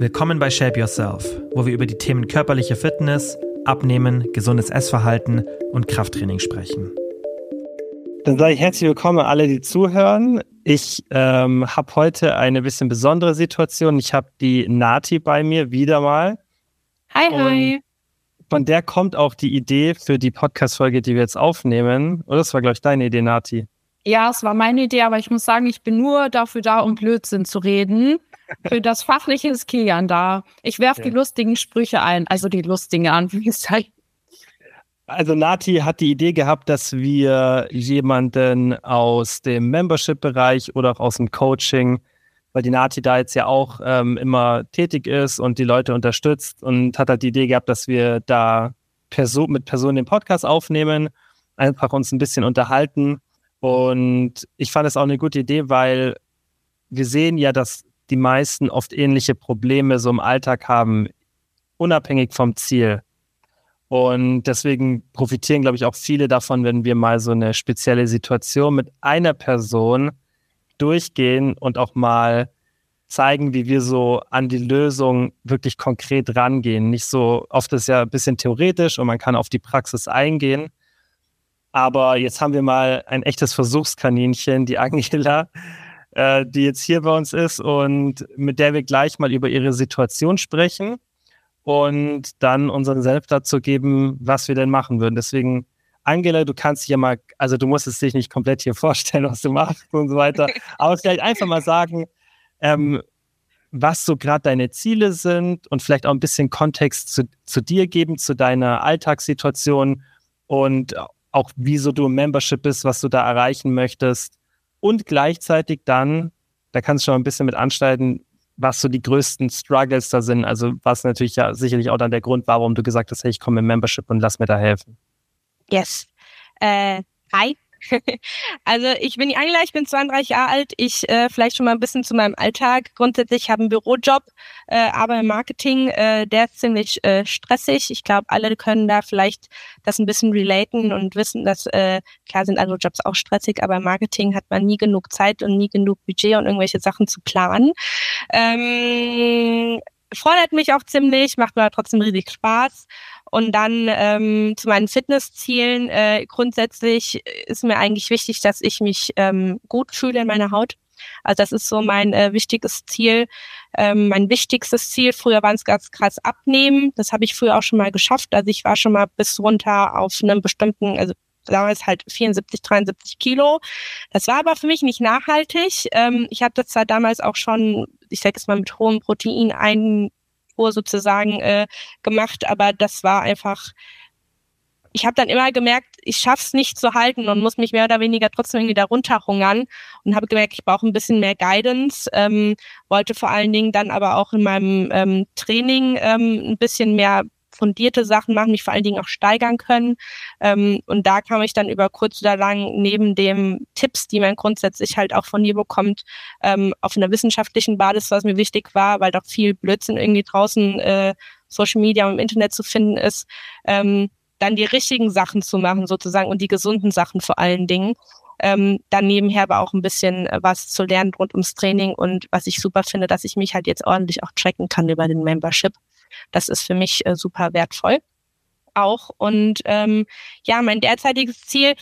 Willkommen bei Shape Yourself, wo wir über die Themen körperliche Fitness, Abnehmen, gesundes Essverhalten und Krafttraining sprechen. Dann sage ich herzlich willkommen alle, die zuhören. Ich ähm, habe heute eine bisschen besondere Situation. Ich habe die Nati bei mir wieder mal. Hi, hi. Von der kommt auch die Idee für die Podcast-Folge, die wir jetzt aufnehmen. Oder das war, glaube ich, deine Idee, Nati. Ja, es war meine Idee, aber ich muss sagen, ich bin nur dafür da, um Blödsinn zu reden. Für das Fachliche ist Kilian da. Ich werfe ja. die lustigen Sprüche ein, also die lustigen Anführungszeichen. Also Nati hat die Idee gehabt, dass wir jemanden aus dem Membership-Bereich oder auch aus dem Coaching, weil die Nati da jetzt ja auch ähm, immer tätig ist und die Leute unterstützt und hat halt die Idee gehabt, dass wir da Perso mit Personen den Podcast aufnehmen, einfach uns ein bisschen unterhalten. Und ich fand es auch eine gute Idee, weil wir sehen ja, dass die meisten oft ähnliche Probleme so im Alltag haben, unabhängig vom Ziel. Und deswegen profitieren, glaube ich, auch viele davon, wenn wir mal so eine spezielle Situation mit einer Person durchgehen und auch mal zeigen, wie wir so an die Lösung wirklich konkret rangehen. Nicht so, oft ist ja ein bisschen theoretisch und man kann auf die Praxis eingehen. Aber jetzt haben wir mal ein echtes Versuchskaninchen, die Angela, äh, die jetzt hier bei uns ist und mit der wir gleich mal über ihre Situation sprechen und dann unseren Senf dazu geben, was wir denn machen würden. Deswegen, Angela, du kannst ja mal, also du musst es dich nicht komplett hier vorstellen, was du machst und so weiter, aber vielleicht einfach mal sagen, ähm, was so gerade deine Ziele sind und vielleicht auch ein bisschen Kontext zu, zu dir geben, zu deiner Alltagssituation und auch wieso du im Membership bist, was du da erreichen möchtest und gleichzeitig dann, da kannst du schon ein bisschen mit anschneiden, was so die größten Struggles da sind. Also was natürlich ja sicherlich auch dann der Grund, warum du gesagt hast, hey, ich komme im Membership und lass mir da helfen. Yes. Äh, hi, also ich bin die Angela, ich bin 32 Jahre alt. Ich äh, vielleicht schon mal ein bisschen zu meinem Alltag. Grundsätzlich habe einen Bürojob, äh, aber im Marketing, äh, der ist ziemlich äh, stressig. Ich glaube, alle können da vielleicht das ein bisschen relaten und wissen, dass äh, klar sind andere Jobs auch stressig, aber im Marketing hat man nie genug Zeit und nie genug Budget und irgendwelche Sachen zu planen. Ähm, fordert mich auch ziemlich, macht mir trotzdem riesig Spaß. Und dann ähm, zu meinen Fitnesszielen. Äh, grundsätzlich ist mir eigentlich wichtig, dass ich mich ähm, gut fühle in meiner Haut. Also das ist so mein äh, wichtiges Ziel. Ähm, mein wichtigstes Ziel, früher waren es ganz krass abnehmen. Das habe ich früher auch schon mal geschafft. Also ich war schon mal bis runter auf einem bestimmten, also damals halt 74, 73 Kilo. Das war aber für mich nicht nachhaltig. Ähm, ich hatte das zwar damals auch schon, ich sage es mal, mit hohem Protein ein Spur sozusagen äh, gemacht, aber das war einfach, ich habe dann immer gemerkt, ich schaff's nicht zu halten und muss mich mehr oder weniger trotzdem irgendwie da runterhungern und habe gemerkt, ich brauche ein bisschen mehr Guidance, ähm, wollte vor allen Dingen dann aber auch in meinem ähm, Training ähm, ein bisschen mehr fundierte Sachen machen, mich vor allen Dingen auch steigern können. Ähm, und da kam ich dann über kurz oder lang neben dem Tipps, die man grundsätzlich halt auch von mir bekommt, ähm, auf einer wissenschaftlichen Basis, was mir wichtig war, weil doch viel Blödsinn irgendwie draußen äh, Social Media und im Internet zu finden ist, ähm, dann die richtigen Sachen zu machen sozusagen und die gesunden Sachen vor allen Dingen. Ähm, dann nebenher aber auch ein bisschen äh, was zu lernen rund ums Training und was ich super finde, dass ich mich halt jetzt ordentlich auch tracken kann über den Membership. Das ist für mich äh, super wertvoll auch. Und ähm, ja, mein derzeitiges Ziel,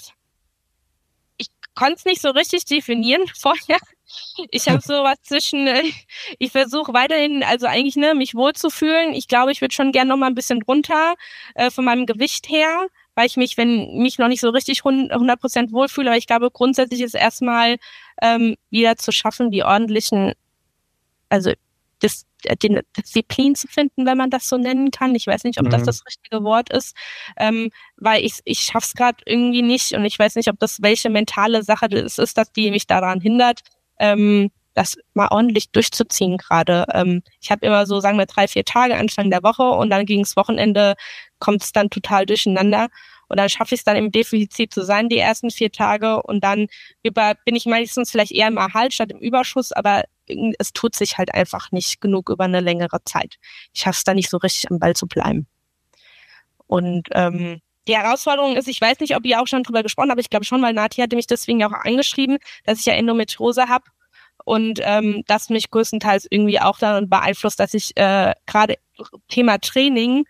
ich konnte es nicht so richtig definieren vorher. Ich habe sowas zwischen, äh, ich versuche weiterhin, also eigentlich ne, mich wohlzufühlen. Ich glaube, ich würde schon gerne noch mal ein bisschen runter äh, von meinem Gewicht her, weil ich mich, wenn mich noch nicht so richtig 100 Prozent wohlfühle, aber ich glaube, grundsätzlich ist erstmal ähm, wieder zu schaffen, die ordentlichen, also das den Disziplin zu finden, wenn man das so nennen kann. Ich weiß nicht, ob mhm. das das richtige Wort ist, ähm, weil ich ich schaff's gerade irgendwie nicht und ich weiß nicht, ob das welche mentale Sache das ist, dass die mich daran hindert, ähm, das mal ordentlich durchzuziehen gerade. Ähm, ich habe immer so, sagen wir, drei, vier Tage Anfang der Woche und dann gegens Wochenende kommt es dann total durcheinander. Und dann schaffe ich es dann im Defizit zu sein, die ersten vier Tage. Und dann über, bin ich meistens vielleicht eher im Erhalt statt im Überschuss, aber es tut sich halt einfach nicht genug über eine längere Zeit. Ich schaffe es da nicht so richtig am Ball zu bleiben. Und ähm, die Herausforderung ist, ich weiß nicht, ob ihr auch schon drüber gesprochen habt, ich glaube schon, weil Nati hatte mich deswegen auch angeschrieben, dass ich ja Endometriose habe und ähm, das mich größtenteils irgendwie auch dann beeinflusst, dass ich äh, gerade Thema Training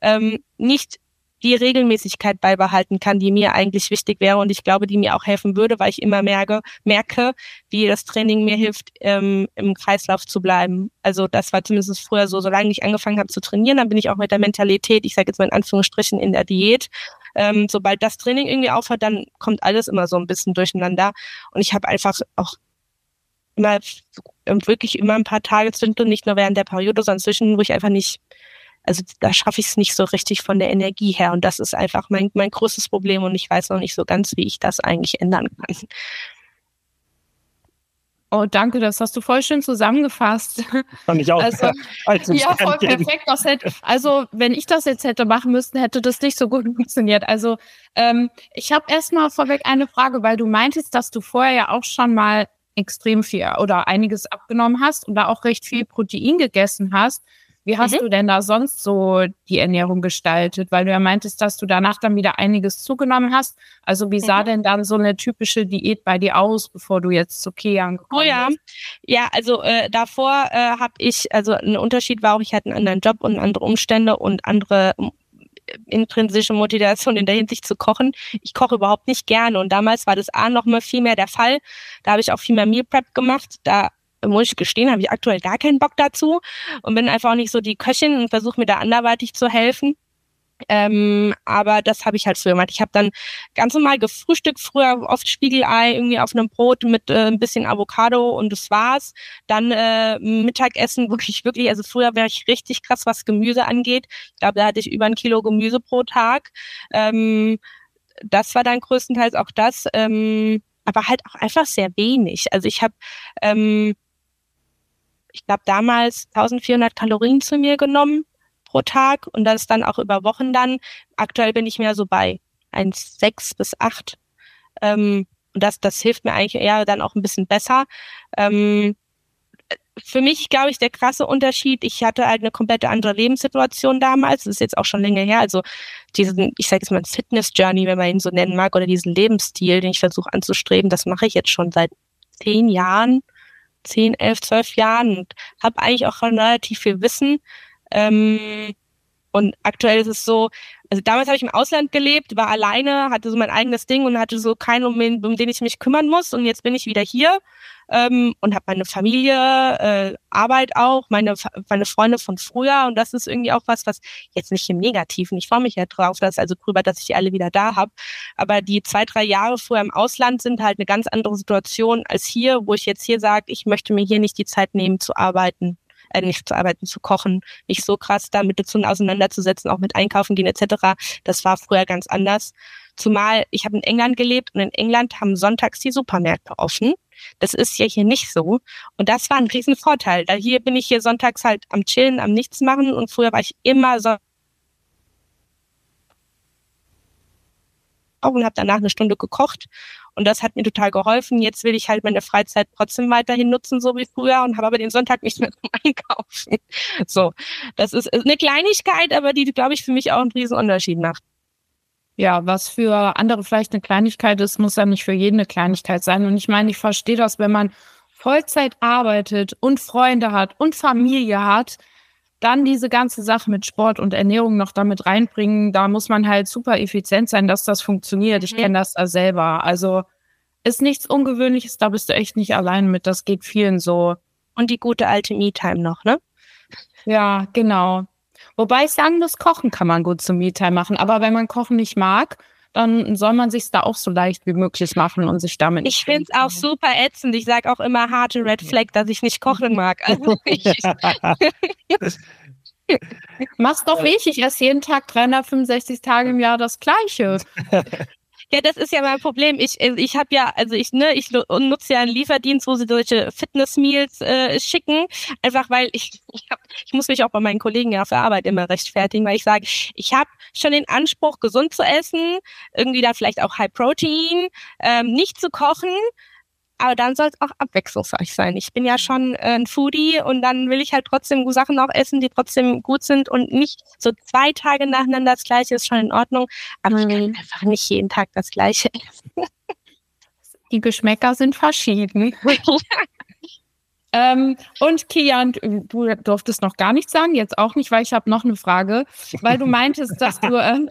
ähm, nicht die Regelmäßigkeit beibehalten kann, die mir eigentlich wichtig wäre und ich glaube, die mir auch helfen würde, weil ich immer merke, merke, wie das Training mir hilft, ähm, im Kreislauf zu bleiben. Also das war zumindest früher so, solange ich angefangen habe zu trainieren, dann bin ich auch mit der Mentalität, ich sage jetzt mal in Anführungsstrichen, in der Diät. Ähm, sobald das Training irgendwie aufhört, dann kommt alles immer so ein bisschen durcheinander. Und ich habe einfach auch immer wirklich immer ein paar Tage zwischendrin, nicht nur während der Periode, sondern zwischen, wo ich einfach nicht also da schaffe ich es nicht so richtig von der Energie her. Und das ist einfach mein, mein größtes Problem und ich weiß noch nicht so ganz, wie ich das eigentlich ändern kann. Oh, danke, das hast du voll schön zusammengefasst. Fand ich auch. Also, ja, voll perfekt. Das hätte, also, wenn ich das jetzt hätte machen müssen, hätte das nicht so gut funktioniert. Also, ähm, ich habe erstmal vorweg eine Frage, weil du meintest, dass du vorher ja auch schon mal extrem viel oder einiges abgenommen hast und da auch recht viel Protein gegessen hast. Wie hast mhm. du denn da sonst so die Ernährung gestaltet? Weil du ja meintest, dass du danach dann wieder einiges zugenommen hast. Also wie sah mhm. denn dann so eine typische Diät bei dir aus, bevor du jetzt zu Kean gekommen bist? Oh ja, bist? ja, also äh, davor äh, habe ich, also ein Unterschied war auch, ich hatte einen anderen Job und andere Umstände und andere intrinsische Motivation in der Hinsicht zu kochen. Ich koche überhaupt nicht gerne und damals war das A noch mal viel mehr der Fall. Da habe ich auch viel mehr Meal Prep gemacht. Da muss ich gestehen, habe ich aktuell gar keinen Bock dazu und bin einfach auch nicht so die Köchin und versuche mir da anderweitig zu helfen. Ähm, aber das habe ich halt früher gemacht. Ich habe dann ganz normal gefrühstückt, früher oft Spiegelei irgendwie auf einem Brot mit äh, ein bisschen Avocado und das war's. Dann äh, Mittagessen wirklich, wirklich, also früher wäre ich richtig krass, was Gemüse angeht. Ich glaube, da hatte ich über ein Kilo Gemüse pro Tag. Ähm, das war dann größtenteils auch das. Ähm, aber halt auch einfach sehr wenig. Also ich habe ähm, ich glaube, damals 1400 Kalorien zu mir genommen pro Tag und das dann auch über Wochen dann. Aktuell bin ich mehr so bei 1,6 bis 8. Ähm, und das, das hilft mir eigentlich eher dann auch ein bisschen besser. Ähm, für mich, glaube ich, der krasse Unterschied, ich hatte halt eine komplette andere Lebenssituation damals, das ist jetzt auch schon länger her, also diesen, ich sage jetzt mal Fitness-Journey, wenn man ihn so nennen mag, oder diesen Lebensstil, den ich versuche anzustreben, das mache ich jetzt schon seit zehn Jahren 10, 11, 12 Jahren und habe eigentlich auch relativ viel Wissen. Ähm, und aktuell ist es so, also damals habe ich im Ausland gelebt, war alleine, hatte so mein eigenes Ding und hatte so keinen, um, um den ich mich kümmern muss. Und jetzt bin ich wieder hier ähm, und habe meine Familie, äh, Arbeit auch, meine, meine Freunde von früher. Und das ist irgendwie auch was, was jetzt nicht im Negativen. Ich freue mich ja drauf, dass also drüber, dass ich die alle wieder da habe. Aber die zwei, drei Jahre vorher im Ausland sind halt eine ganz andere Situation als hier, wo ich jetzt hier sage, ich möchte mir hier nicht die Zeit nehmen zu arbeiten äh, nicht zu arbeiten, zu kochen, mich so krass damit dazu auseinanderzusetzen, auch mit Einkaufen gehen etc. Das war früher ganz anders. Zumal ich habe in England gelebt und in England haben sonntags die Supermärkte offen. Das ist ja hier nicht so. Und das war ein Riesenvorteil. Da hier bin ich hier sonntags halt am Chillen, am Nichts machen und früher war ich immer so und habe danach eine Stunde gekocht und das hat mir total geholfen. Jetzt will ich halt meine Freizeit trotzdem weiterhin nutzen, so wie früher, und habe aber den Sonntag nicht mehr zum Einkaufen. So, das ist eine Kleinigkeit, aber die, glaube ich, für mich auch einen riesen Unterschied macht. Ja, was für andere vielleicht eine Kleinigkeit ist, muss ja nicht für jeden eine Kleinigkeit sein. Und ich meine, ich verstehe das, wenn man Vollzeit arbeitet und Freunde hat und Familie hat, dann diese ganze Sache mit Sport und Ernährung noch damit reinbringen, da muss man halt super effizient sein, dass das funktioniert. Ich mhm. kenne das da selber. Also ist nichts Ungewöhnliches, da bist du echt nicht allein mit. Das geht vielen so. Und die gute alte Me-Time noch, ne? Ja, genau. Wobei ich sagen muss, Kochen kann man gut zum Me-Time machen. Aber wenn man Kochen nicht mag, dann soll man sich da auch so leicht wie möglich machen und sich damit. Ich finde es auch super ätzend. Ich sage auch immer harte Red Flag, dass ich nicht kochen mag. Also ich Mach's doch richtig. Ich esse jeden Tag 365 Tage im Jahr das Gleiche. Ja, das ist ja mein Problem. Ich, äh, ich habe ja, also ich, ne, ich nutze ja einen Lieferdienst, wo sie solche Fitness-Meals äh, schicken, einfach weil ich, ich, hab, ich muss mich auch bei meinen Kollegen ja auf der Arbeit immer rechtfertigen, weil ich sage, ich habe schon den Anspruch, gesund zu essen, irgendwie da vielleicht auch High Protein, ähm, nicht zu kochen, aber dann soll es auch abwechslungsreich sein. Ich bin ja schon äh, ein Foodie und dann will ich halt trotzdem Sachen auch essen, die trotzdem gut sind und nicht so zwei Tage nacheinander das Gleiche ist schon in Ordnung, aber mhm. ich kann mhm. einfach nicht jeden Tag das Gleiche essen. Die Geschmäcker sind verschieden. Ähm, und Kian, du durftest noch gar nichts sagen, jetzt auch nicht, weil ich habe noch eine Frage, weil du meintest, dass du, äh,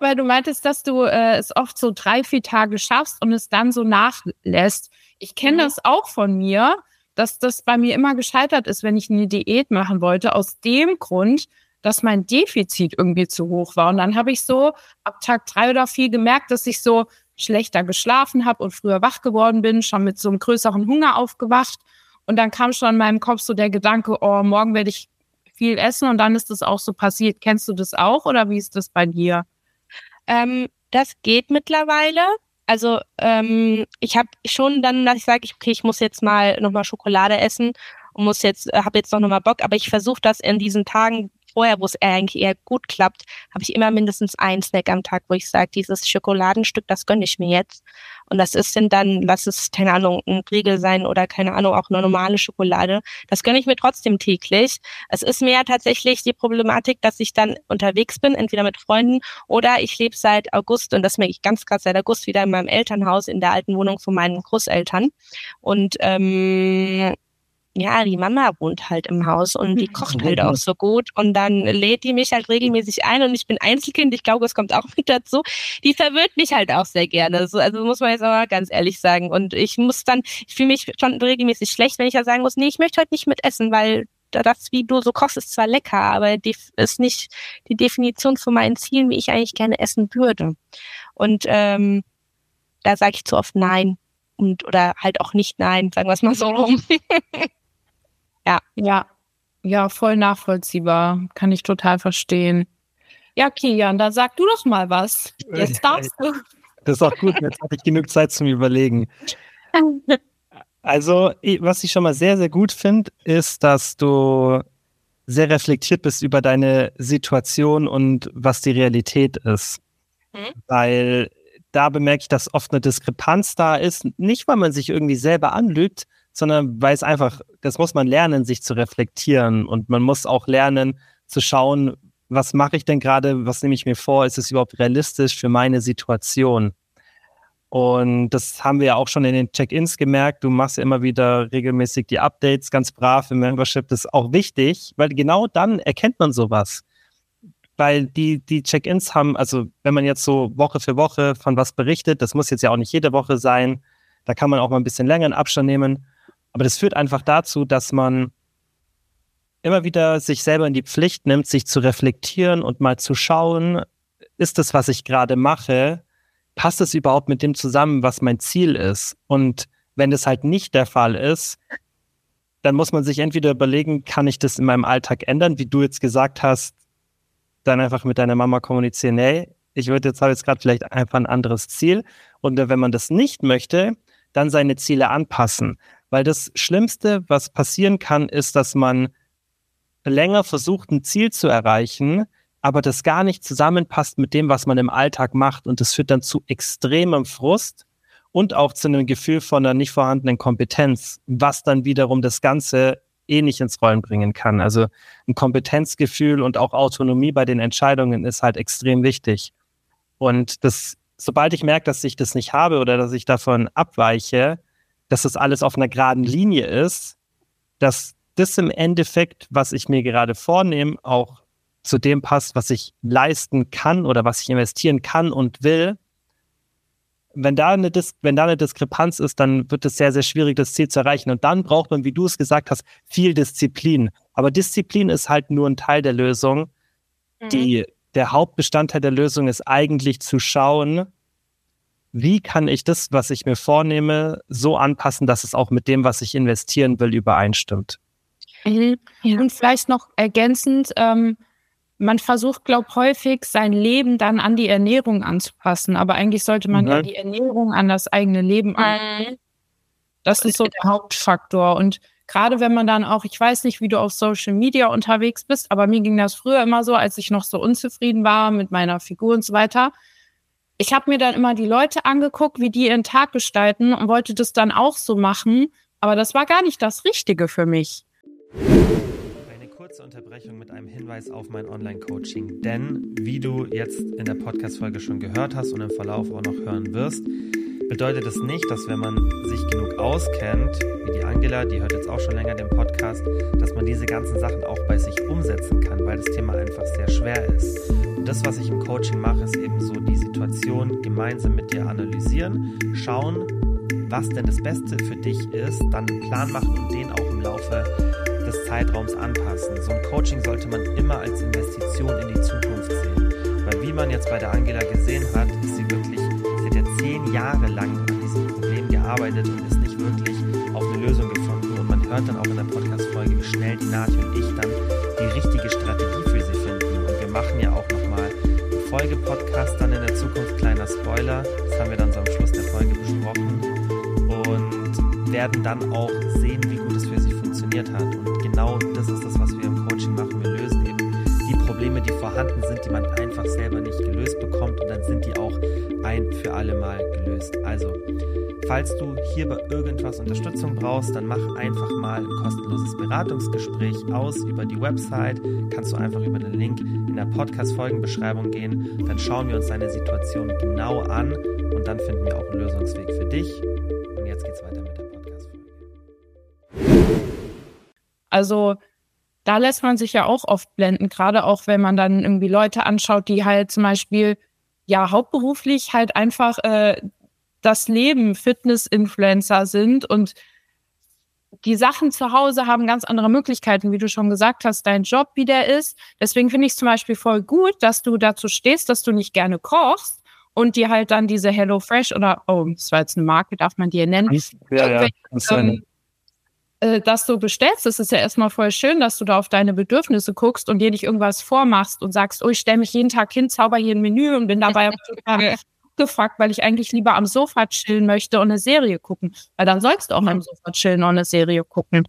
weil du meintest, dass du äh, es oft so drei, vier Tage schaffst und es dann so nachlässt. Ich kenne mhm. das auch von mir, dass das bei mir immer gescheitert ist, wenn ich eine Diät machen wollte, aus dem Grund, dass mein Defizit irgendwie zu hoch war. Und dann habe ich so ab Tag drei oder vier gemerkt, dass ich so schlechter geschlafen habe und früher wach geworden bin, schon mit so einem größeren Hunger aufgewacht. Und dann kam schon in meinem Kopf so der Gedanke, oh, morgen werde ich viel essen und dann ist das auch so passiert. Kennst du das auch oder wie ist das bei dir? Ähm, das geht mittlerweile. Also ähm, ich habe schon dann, dass ich sage, okay, ich muss jetzt mal nochmal Schokolade essen und muss jetzt, äh, habe jetzt noch mal Bock, aber ich versuche das in diesen Tagen, vorher, wo es eigentlich eher gut klappt, habe ich immer mindestens einen Snack am Tag, wo ich sage, dieses Schokoladenstück, das gönne ich mir jetzt. Und das ist dann, lass es, keine Ahnung, ein Riegel sein oder keine Ahnung, auch eine normale Schokolade. Das gönne ich mir trotzdem täglich. Es ist mehr tatsächlich die Problematik, dass ich dann unterwegs bin, entweder mit Freunden oder ich lebe seit August, und das merke ich ganz krass seit August, wieder in meinem Elternhaus in der alten Wohnung von meinen Großeltern. Und ähm, ja, die Mama wohnt halt im Haus und die mhm. kocht halt auch so gut und dann lädt die mich halt regelmäßig ein und ich bin Einzelkind, ich glaube, es kommt auch mit dazu. Die verwirrt mich halt auch sehr gerne. Also, also muss man jetzt aber ganz ehrlich sagen. Und ich muss dann, ich fühle mich schon regelmäßig schlecht, wenn ich ja sagen muss, nee, ich möchte heute nicht mitessen, weil das, wie du so kochst, ist zwar lecker, aber die ist nicht die Definition von meinen Zielen, wie ich eigentlich gerne essen würde. Und ähm, da sage ich zu oft Nein und oder halt auch nicht Nein, sagen wir es mal so rum. Ja. Ja. Ja, voll nachvollziehbar. Kann ich total verstehen. Ja, Kian, dann sag du doch mal was. Jetzt darfst du. Das ist auch gut, jetzt hatte ich genug Zeit zum Überlegen. Also, was ich schon mal sehr, sehr gut finde, ist, dass du sehr reflektiert bist über deine Situation und was die Realität ist. Mhm. Weil da bemerke ich, dass oft eine Diskrepanz da ist. Nicht, weil man sich irgendwie selber anlügt, sondern weil es einfach, das muss man lernen, sich zu reflektieren und man muss auch lernen zu schauen, was mache ich denn gerade, was nehme ich mir vor, ist es überhaupt realistisch für meine Situation? Und das haben wir ja auch schon in den Check-ins gemerkt. Du machst ja immer wieder regelmäßig die Updates, ganz brav im Membership. Das ist auch wichtig, weil genau dann erkennt man sowas. Weil die, die Check-ins haben, also wenn man jetzt so Woche für Woche von was berichtet, das muss jetzt ja auch nicht jede Woche sein, da kann man auch mal ein bisschen länger in Abstand nehmen. Aber das führt einfach dazu, dass man immer wieder sich selber in die Pflicht nimmt, sich zu reflektieren und mal zu schauen, ist das, was ich gerade mache, passt es überhaupt mit dem zusammen, was mein Ziel ist? Und wenn das halt nicht der Fall ist, dann muss man sich entweder überlegen, kann ich das in meinem Alltag ändern, wie du jetzt gesagt hast, dann einfach mit deiner Mama kommunizieren, hey, ich würde jetzt habe jetzt gerade vielleicht einfach ein anderes Ziel. Und wenn man das nicht möchte, dann seine Ziele anpassen. Weil das Schlimmste, was passieren kann, ist, dass man länger versucht, ein Ziel zu erreichen, aber das gar nicht zusammenpasst mit dem, was man im Alltag macht. Und das führt dann zu extremem Frust und auch zu einem Gefühl von einer nicht vorhandenen Kompetenz, was dann wiederum das Ganze eh nicht ins Rollen bringen kann. Also ein Kompetenzgefühl und auch Autonomie bei den Entscheidungen ist halt extrem wichtig. Und das, sobald ich merke, dass ich das nicht habe oder dass ich davon abweiche, dass das alles auf einer geraden Linie ist, dass das im Endeffekt, was ich mir gerade vornehme, auch zu dem passt, was ich leisten kann oder was ich investieren kann und will. Wenn da, eine Dis wenn da eine Diskrepanz ist, dann wird es sehr, sehr schwierig, das Ziel zu erreichen. Und dann braucht man, wie du es gesagt hast, viel Disziplin. Aber Disziplin ist halt nur ein Teil der Lösung. Mhm. Die, der Hauptbestandteil der Lösung ist eigentlich zu schauen, wie kann ich das, was ich mir vornehme, so anpassen, dass es auch mit dem, was ich investieren will, übereinstimmt. Mhm. Ja. Und vielleicht noch ergänzend, ähm, man versucht, glaube ich, häufig sein Leben dann an die Ernährung anzupassen, aber eigentlich sollte man mhm. ja die Ernährung an das eigene Leben an. Mhm. Das ist so der Hauptfaktor. Und gerade wenn man dann auch, ich weiß nicht, wie du auf Social Media unterwegs bist, aber mir ging das früher immer so, als ich noch so unzufrieden war mit meiner Figur und so weiter, ich habe mir dann immer die Leute angeguckt, wie die ihren Tag gestalten und wollte das dann auch so machen. Aber das war gar nicht das Richtige für mich. Eine kurze Unterbrechung mit einem Hinweis auf mein Online-Coaching. Denn, wie du jetzt in der Podcast-Folge schon gehört hast und im Verlauf auch noch hören wirst, bedeutet es nicht, dass wenn man sich genug auskennt, wie die Angela, die hört jetzt auch schon länger den Podcast, dass man diese ganzen Sachen auch bei sich umsetzen kann, weil das Thema einfach sehr schwer ist. Und das, was ich im Coaching mache, ist eben so die Situation gemeinsam mit dir analysieren, schauen, was denn das Beste für dich ist, dann einen Plan machen und den auch im Laufe des Zeitraums anpassen. So ein Coaching sollte man immer als Investition in die Zukunft sehen. Weil wie man jetzt bei der Angela gesehen hat, zehn Jahre lang an diesem Problem gearbeitet und ist nicht wirklich auf eine Lösung gefunden. Und man hört dann auch in der Podcast-Folge, wie schnell die Nati und ich dann die richtige Strategie für sie finden. Und wir machen ja auch nochmal einen Folge-Podcast dann in der Zukunft, kleiner Spoiler. Das haben wir dann so am Schluss der Folge besprochen. Und werden dann auch sehen, wie gut es für sie funktioniert hat. Und genau das ist das, was wir im Coaching machen. Wir lösen eben die Probleme, die vorhanden sind, die man einfach selber nicht gelöst bekommt. Und dann sind die auch ein für alle Mal gelöst. Also, falls du hier bei irgendwas Unterstützung brauchst, dann mach einfach mal ein kostenloses Beratungsgespräch aus über die Website. Kannst du einfach über den Link in der Podcast-Folgenbeschreibung gehen. Dann schauen wir uns deine Situation genau an und dann finden wir auch einen Lösungsweg für dich. Und jetzt geht's weiter mit der Podcast-Folge. Also da lässt man sich ja auch oft blenden, gerade auch wenn man dann irgendwie Leute anschaut, die halt zum Beispiel ja hauptberuflich halt einfach äh, das Leben Fitness-Influencer sind und die Sachen zu Hause haben ganz andere Möglichkeiten, wie du schon gesagt hast, dein Job, wie der ist. Deswegen finde ich es zum Beispiel voll gut, dass du dazu stehst, dass du nicht gerne kochst und dir halt dann diese Hello Fresh oder, oh, das war jetzt eine Marke, darf man die nennen? Ja, ja, das ähm, äh, dass du bestellst, das ist ja erstmal voll schön, dass du da auf deine Bedürfnisse guckst und dir nicht irgendwas vormachst und sagst, oh, ich stelle mich jeden Tag hin, zauber hier ein Menü und bin dabei total gefragt, weil ich eigentlich lieber am Sofa chillen möchte und eine Serie gucken. Weil dann sollst du auch am Sofa chillen und eine Serie gucken.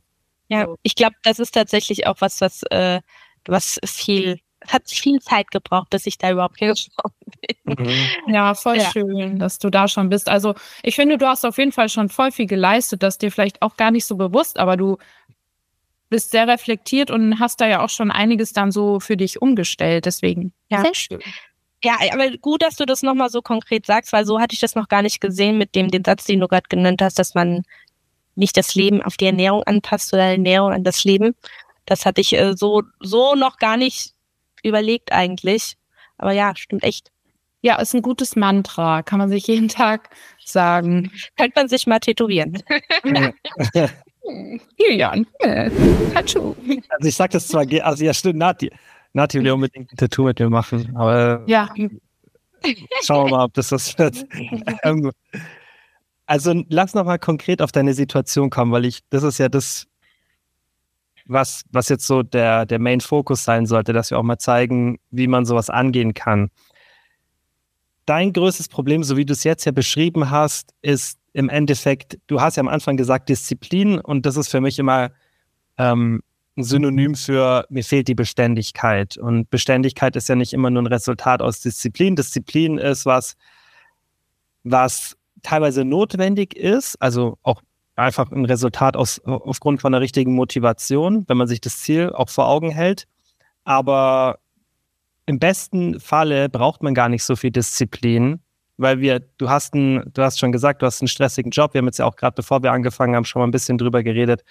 Ja, ich glaube, das ist tatsächlich auch was, was, äh, was viel hat viel Zeit gebraucht, bis ich da überhaupt hingekommen bin. Mhm. Ja, voll ja. schön, dass du da schon bist. Also ich finde, du hast auf jeden Fall schon voll viel geleistet, das dir vielleicht auch gar nicht so bewusst, aber du bist sehr reflektiert und hast da ja auch schon einiges dann so für dich umgestellt. Deswegen, ja. Sehr schön. Ja, aber gut, dass du das nochmal so konkret sagst, weil so hatte ich das noch gar nicht gesehen mit dem den Satz, den du gerade genannt hast, dass man nicht das Leben auf die Ernährung anpasst oder Ernährung an das Leben. Das hatte ich äh, so, so noch gar nicht überlegt eigentlich. Aber ja, stimmt echt. Ja, ist ein gutes Mantra. Kann man sich jeden Tag sagen. Könnte man sich mal tätowieren. Julian, Also ich sag das zwar, also ja stimmt, Nati, Nati will unbedingt ein Tattoo mit mir machen, aber ja. schauen wir mal, ob das was wird. also lass noch mal konkret auf deine Situation kommen, weil ich, das ist ja das, was, was jetzt so der, der Main Focus sein sollte, dass wir auch mal zeigen, wie man sowas angehen kann. Dein größtes Problem, so wie du es jetzt ja beschrieben hast, ist im Endeffekt, du hast ja am Anfang gesagt Disziplin und das ist für mich immer ähm, ein Synonym für mir fehlt die Beständigkeit. Und Beständigkeit ist ja nicht immer nur ein Resultat aus Disziplin. Disziplin ist was, was teilweise notwendig ist, also auch einfach ein Resultat aus, aufgrund von der richtigen Motivation, wenn man sich das Ziel auch vor Augen hält. Aber im besten Falle braucht man gar nicht so viel Disziplin, weil wir, du hast einen, du hast schon gesagt, du hast einen stressigen Job. Wir haben jetzt ja auch gerade, bevor wir angefangen haben, schon mal ein bisschen drüber geredet.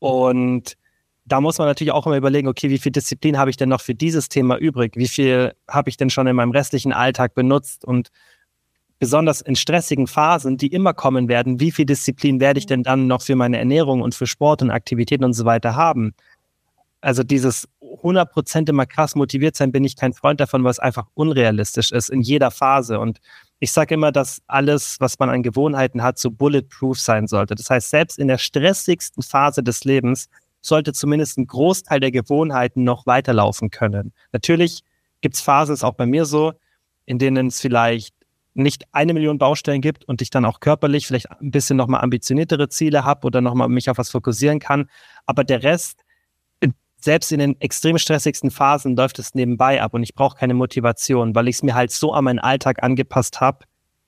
Und da muss man natürlich auch immer überlegen, okay, wie viel Disziplin habe ich denn noch für dieses Thema übrig? Wie viel habe ich denn schon in meinem restlichen Alltag benutzt? Und besonders in stressigen Phasen, die immer kommen werden, wie viel Disziplin werde ich denn dann noch für meine Ernährung und für Sport und Aktivitäten und so weiter haben? Also dieses 100% immer krass motiviert sein, bin ich kein Freund davon, was einfach unrealistisch ist in jeder Phase. Und ich sage immer, dass alles, was man an Gewohnheiten hat, so bulletproof sein sollte. Das heißt, selbst in der stressigsten Phase des Lebens sollte zumindest ein Großteil der Gewohnheiten noch weiterlaufen können. Natürlich gibt es Phasen, ist auch bei mir so, in denen es vielleicht nicht eine Million Baustellen gibt und ich dann auch körperlich vielleicht ein bisschen nochmal ambitioniertere Ziele habe oder nochmal mich auf was fokussieren kann. Aber der Rest, selbst in den extrem stressigsten Phasen läuft es nebenbei ab und ich brauche keine Motivation, weil ich es mir halt so an meinen Alltag angepasst habe,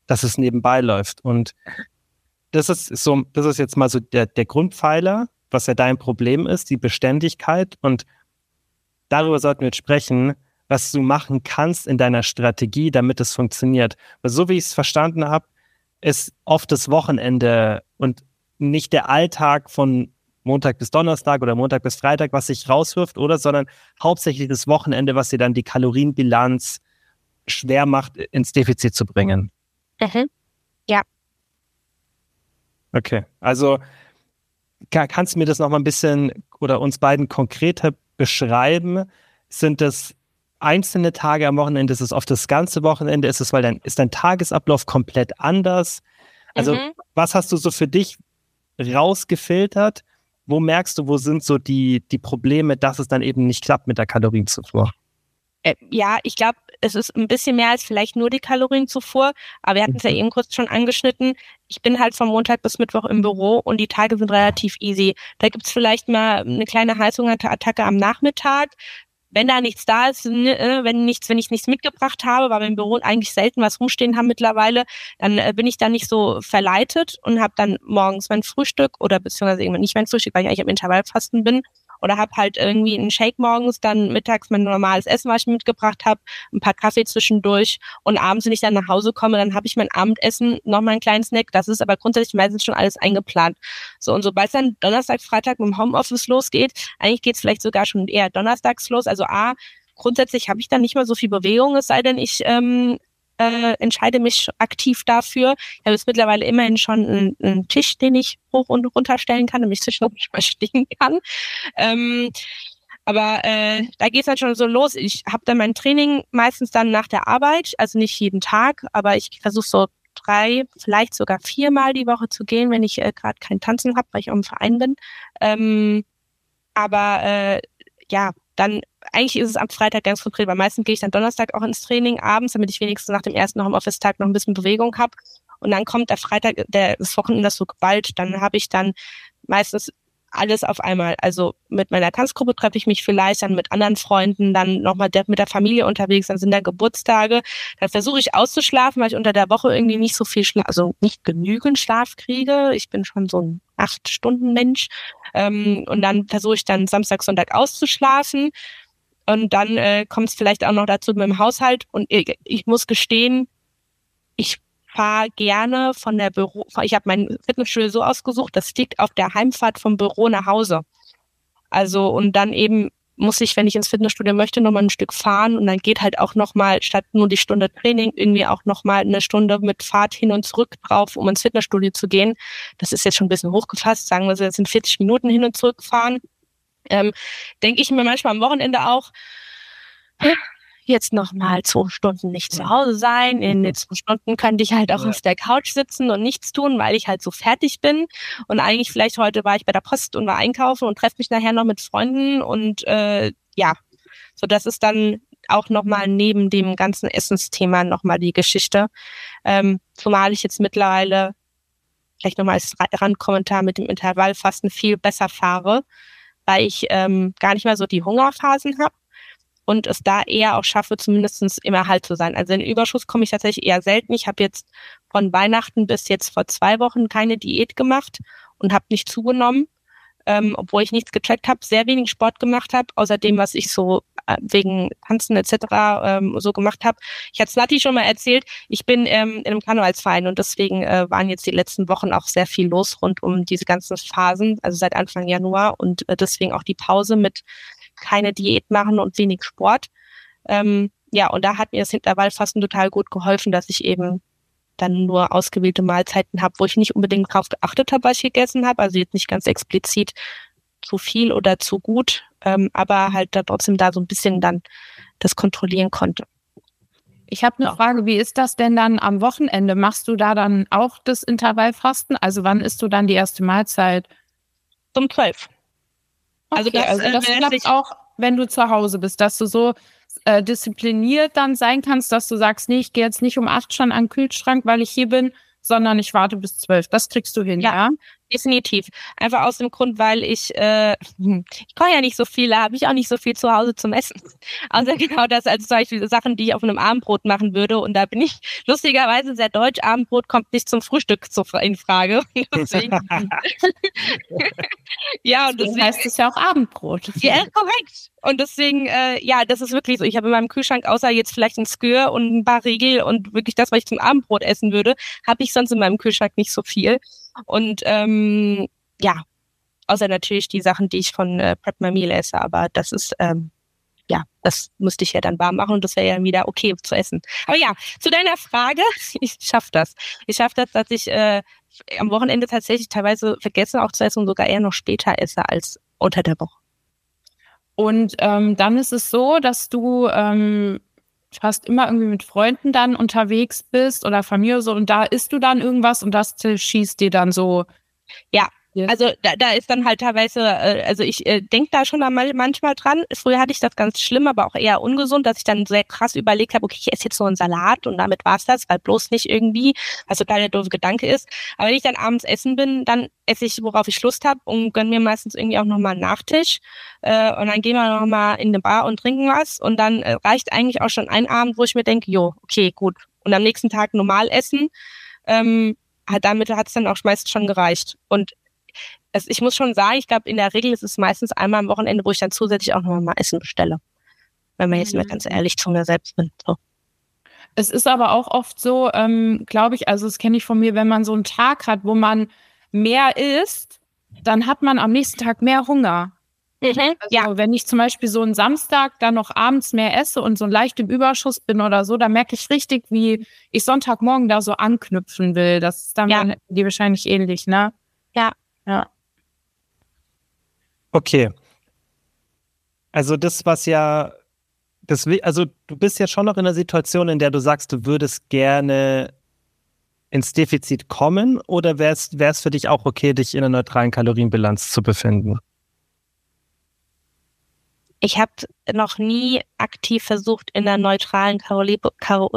dass es nebenbei läuft. Und das ist so, das ist jetzt mal so der, der Grundpfeiler, was ja dein Problem ist, die Beständigkeit. Und darüber sollten wir jetzt sprechen, was du machen kannst in deiner Strategie, damit es funktioniert. Weil so wie ich es verstanden habe, ist oft das Wochenende und nicht der Alltag von Montag bis Donnerstag oder Montag bis Freitag, was sich rauswirft, oder? Sondern hauptsächlich das Wochenende, was dir dann die Kalorienbilanz schwer macht, ins Defizit zu bringen. Mhm. Ja. Okay, also kann, kannst du mir das noch mal ein bisschen oder uns beiden konkreter beschreiben? Sind das einzelne Tage am Wochenende? Ist es oft das ganze Wochenende? Ist es, weil dein, ist dein Tagesablauf komplett anders? Also, mhm. was hast du so für dich rausgefiltert? Wo merkst du, wo sind so die, die Probleme, dass es dann eben nicht klappt mit der Kalorienzufuhr? Äh, ja, ich glaube, es ist ein bisschen mehr als vielleicht nur die Kalorienzufuhr, aber wir hatten es ja mhm. eben kurz schon angeschnitten. Ich bin halt von Montag bis Mittwoch im Büro und die Tage sind relativ easy. Da gibt's vielleicht mal eine kleine Heißhungerattacke am Nachmittag, wenn da nichts da ist, ne, äh, wenn nichts, wenn ich nichts mitgebracht habe, weil wir im Büro eigentlich selten was rumstehen haben mittlerweile, dann äh, bin ich da nicht so verleitet und habe dann morgens mein Frühstück oder beziehungsweise irgendwann nicht mein Frühstück, weil ich eigentlich im Intervallfasten bin oder habe halt irgendwie einen Shake morgens, dann mittags mein normales Essen, was ich mitgebracht habe, ein paar Kaffee zwischendurch und abends, wenn ich dann nach Hause komme, dann habe ich mein Abendessen, nochmal einen kleinen Snack. Das ist aber grundsätzlich meistens schon alles eingeplant. So und sobald es dann Donnerstag, Freitag mit dem Homeoffice losgeht, eigentlich geht es vielleicht sogar schon eher donnerstags los. Also A, grundsätzlich habe ich dann nicht mehr so viel Bewegung, es sei denn, ich ähm, äh, entscheide mich aktiv dafür. Ich habe jetzt mittlerweile immerhin schon einen, einen Tisch, den ich hoch und runter stellen kann, damit ich zwischendurch mal stehen kann. Ähm, aber äh, da geht's dann schon so los. Ich habe dann mein Training meistens dann nach der Arbeit, also nicht jeden Tag, aber ich versuche so drei, vielleicht sogar viermal die Woche zu gehen, wenn ich äh, gerade kein Tanzen habe, weil ich auch im Verein bin. Ähm, aber äh, ja, dann eigentlich ist es am Freitag ganz konkret, weil meistens gehe ich dann Donnerstag auch ins Training abends, damit ich wenigstens nach dem ersten Homeoffice-Tag noch ein bisschen Bewegung habe. Und dann kommt der Freitag, der, das Wochenende so bald, dann habe ich dann meistens alles auf einmal. Also mit meiner Tanzgruppe treffe ich mich vielleicht dann mit anderen Freunden, dann nochmal mit der Familie unterwegs, dann sind da Geburtstage. Dann versuche ich auszuschlafen, weil ich unter der Woche irgendwie nicht so viel Schlaf, also nicht genügend Schlaf kriege. Ich bin schon so ein acht Stunden Mensch. Ähm, und dann versuche ich dann Samstag, Sonntag auszuschlafen. Und dann äh, kommt es vielleicht auch noch dazu mit dem Haushalt. Und ich, ich muss gestehen, ich fahre gerne von der Büro, ich habe mein Fitnessstudio so ausgesucht, das liegt auf der Heimfahrt vom Büro nach Hause. Also und dann eben muss ich, wenn ich ins Fitnessstudio möchte, nochmal ein Stück fahren und dann geht halt auch nochmal statt nur die Stunde Training irgendwie auch nochmal eine Stunde mit Fahrt hin und zurück drauf, um ins Fitnessstudio zu gehen. Das ist jetzt schon ein bisschen hochgefasst, sagen wir jetzt sind 40 Minuten hin und zurück fahren. Ähm, Denke ich mir manchmal am Wochenende auch, jetzt noch mal zwei Stunden nicht zu Hause sein. In den zwei Stunden könnte ich halt auch ja. auf der Couch sitzen und nichts tun, weil ich halt so fertig bin. Und eigentlich vielleicht heute war ich bei der Post und war einkaufen und treffe mich nachher noch mit Freunden und äh, ja, so das ist dann auch nochmal neben dem ganzen Essensthema nochmal die Geschichte. Ähm, zumal ich jetzt mittlerweile vielleicht nochmal als Randkommentar mit dem Intervallfasten viel besser fahre, weil ich ähm, gar nicht mehr so die Hungerphasen habe und es da eher auch schaffe, zumindest im Erhalt zu sein. Also in Überschuss komme ich tatsächlich eher selten. Ich habe jetzt von Weihnachten bis jetzt vor zwei Wochen keine Diät gemacht und habe nicht zugenommen, ähm, obwohl ich nichts gecheckt habe, sehr wenig Sport gemacht habe, außer dem, was ich so äh, wegen Tanzen etc. Ähm, so gemacht habe. Ich hatte Slati schon mal erzählt, ich bin ähm, in einem Karnevalsverein und deswegen äh, waren jetzt die letzten Wochen auch sehr viel los rund um diese ganzen Phasen, also seit Anfang Januar und äh, deswegen auch die Pause mit keine Diät machen und wenig Sport. Ähm, ja, und da hat mir das Intervallfasten total gut geholfen, dass ich eben dann nur ausgewählte Mahlzeiten habe, wo ich nicht unbedingt darauf geachtet habe, was ich gegessen habe. Also jetzt nicht ganz explizit zu viel oder zu gut, ähm, aber halt da trotzdem da so ein bisschen dann das kontrollieren konnte. Ich habe eine ja. Frage, wie ist das denn dann am Wochenende? Machst du da dann auch das Intervallfasten? Also wann isst du dann die erste Mahlzeit? Um zwölf. Also okay, das, also das äh, klappt auch, wenn du zu Hause bist, dass du so äh, diszipliniert dann sein kannst, dass du sagst, nee, ich gehe jetzt nicht um acht schon an den Kühlschrank, weil ich hier bin, sondern ich warte bis zwölf. Das kriegst du hin, ja? Ja, Definitiv. Einfach aus dem Grund, weil ich, äh, ich koche ja nicht so viel, da habe ich auch nicht so viel zu Hause zum Essen. Also genau das, also zum Beispiel Sachen, die ich auf einem Abendbrot machen würde. Und da bin ich lustigerweise sehr deutsch. Abendbrot kommt nicht zum Frühstück in Frage. Deswegen, ja, und deswegen heißt es ja auch Abendbrot. Ja, korrekt. Und deswegen, äh, ja, das ist wirklich so. Ich habe in meinem Kühlschrank außer jetzt vielleicht ein Skür und ein paar Riegel und wirklich das, was ich zum Abendbrot essen würde, habe ich sonst in meinem Kühlschrank nicht so viel. Und ähm, ja, außer natürlich die Sachen, die ich von äh, Prep My Meal esse, aber das ist ähm, ja, das müsste ich ja dann warm machen und das wäre ja wieder okay zu essen. Aber ja, zu deiner Frage, ich schaffe das. Ich schaffe das, dass ich äh, am Wochenende tatsächlich teilweise vergesse auch zu essen und sogar eher noch später esse als unter der Woche. Und ähm, dann ist es so, dass du ähm, fast immer irgendwie mit Freunden dann unterwegs bist oder Familie so und da isst du dann irgendwas und das schießt dir dann so. Ja, Yes. Also da, da ist dann halt teilweise, äh, also ich äh, denke da schon mal manchmal dran. Früher hatte ich das ganz schlimm, aber auch eher ungesund, dass ich dann sehr krass überlegt habe, okay, ich esse jetzt so einen Salat und damit war's das, weil bloß nicht irgendwie, was total der doofe Gedanke ist. Aber wenn ich dann abends essen bin, dann esse ich, worauf ich Lust habe und gönn mir meistens irgendwie auch nochmal einen Nachtisch. Äh, und dann gehen wir nochmal in eine Bar und trinken was. Und dann äh, reicht eigentlich auch schon ein Abend, wo ich mir denke, jo, okay, gut. Und am nächsten Tag normal essen. Ähm, hat, damit hat es dann auch meistens schon gereicht. Und es, ich muss schon sagen, ich glaube, in der Regel ist es meistens einmal am Wochenende, wo ich dann zusätzlich auch noch mal Essen bestelle. Wenn man jetzt mhm. mal ganz ehrlich zu mir selbst bin. So. Es ist aber auch oft so, ähm, glaube ich, also das kenne ich von mir, wenn man so einen Tag hat, wo man mehr isst, dann hat man am nächsten Tag mehr Hunger. Mhm, also, ja. wenn ich zum Beispiel so einen Samstag dann noch abends mehr esse und so leicht im Überschuss bin oder so, dann merke ich richtig, wie ich Sonntagmorgen da so anknüpfen will. Das ist dann ja. die wahrscheinlich ähnlich, ne? Ja. Ja. Okay. Also das, was ja, das, also du bist ja schon noch in einer Situation, in der du sagst, du würdest gerne ins Defizit kommen oder wäre es für dich auch okay, dich in einer neutralen Kalorienbilanz zu befinden? Ich habe noch nie aktiv versucht, in einer neutralen Karoli Karo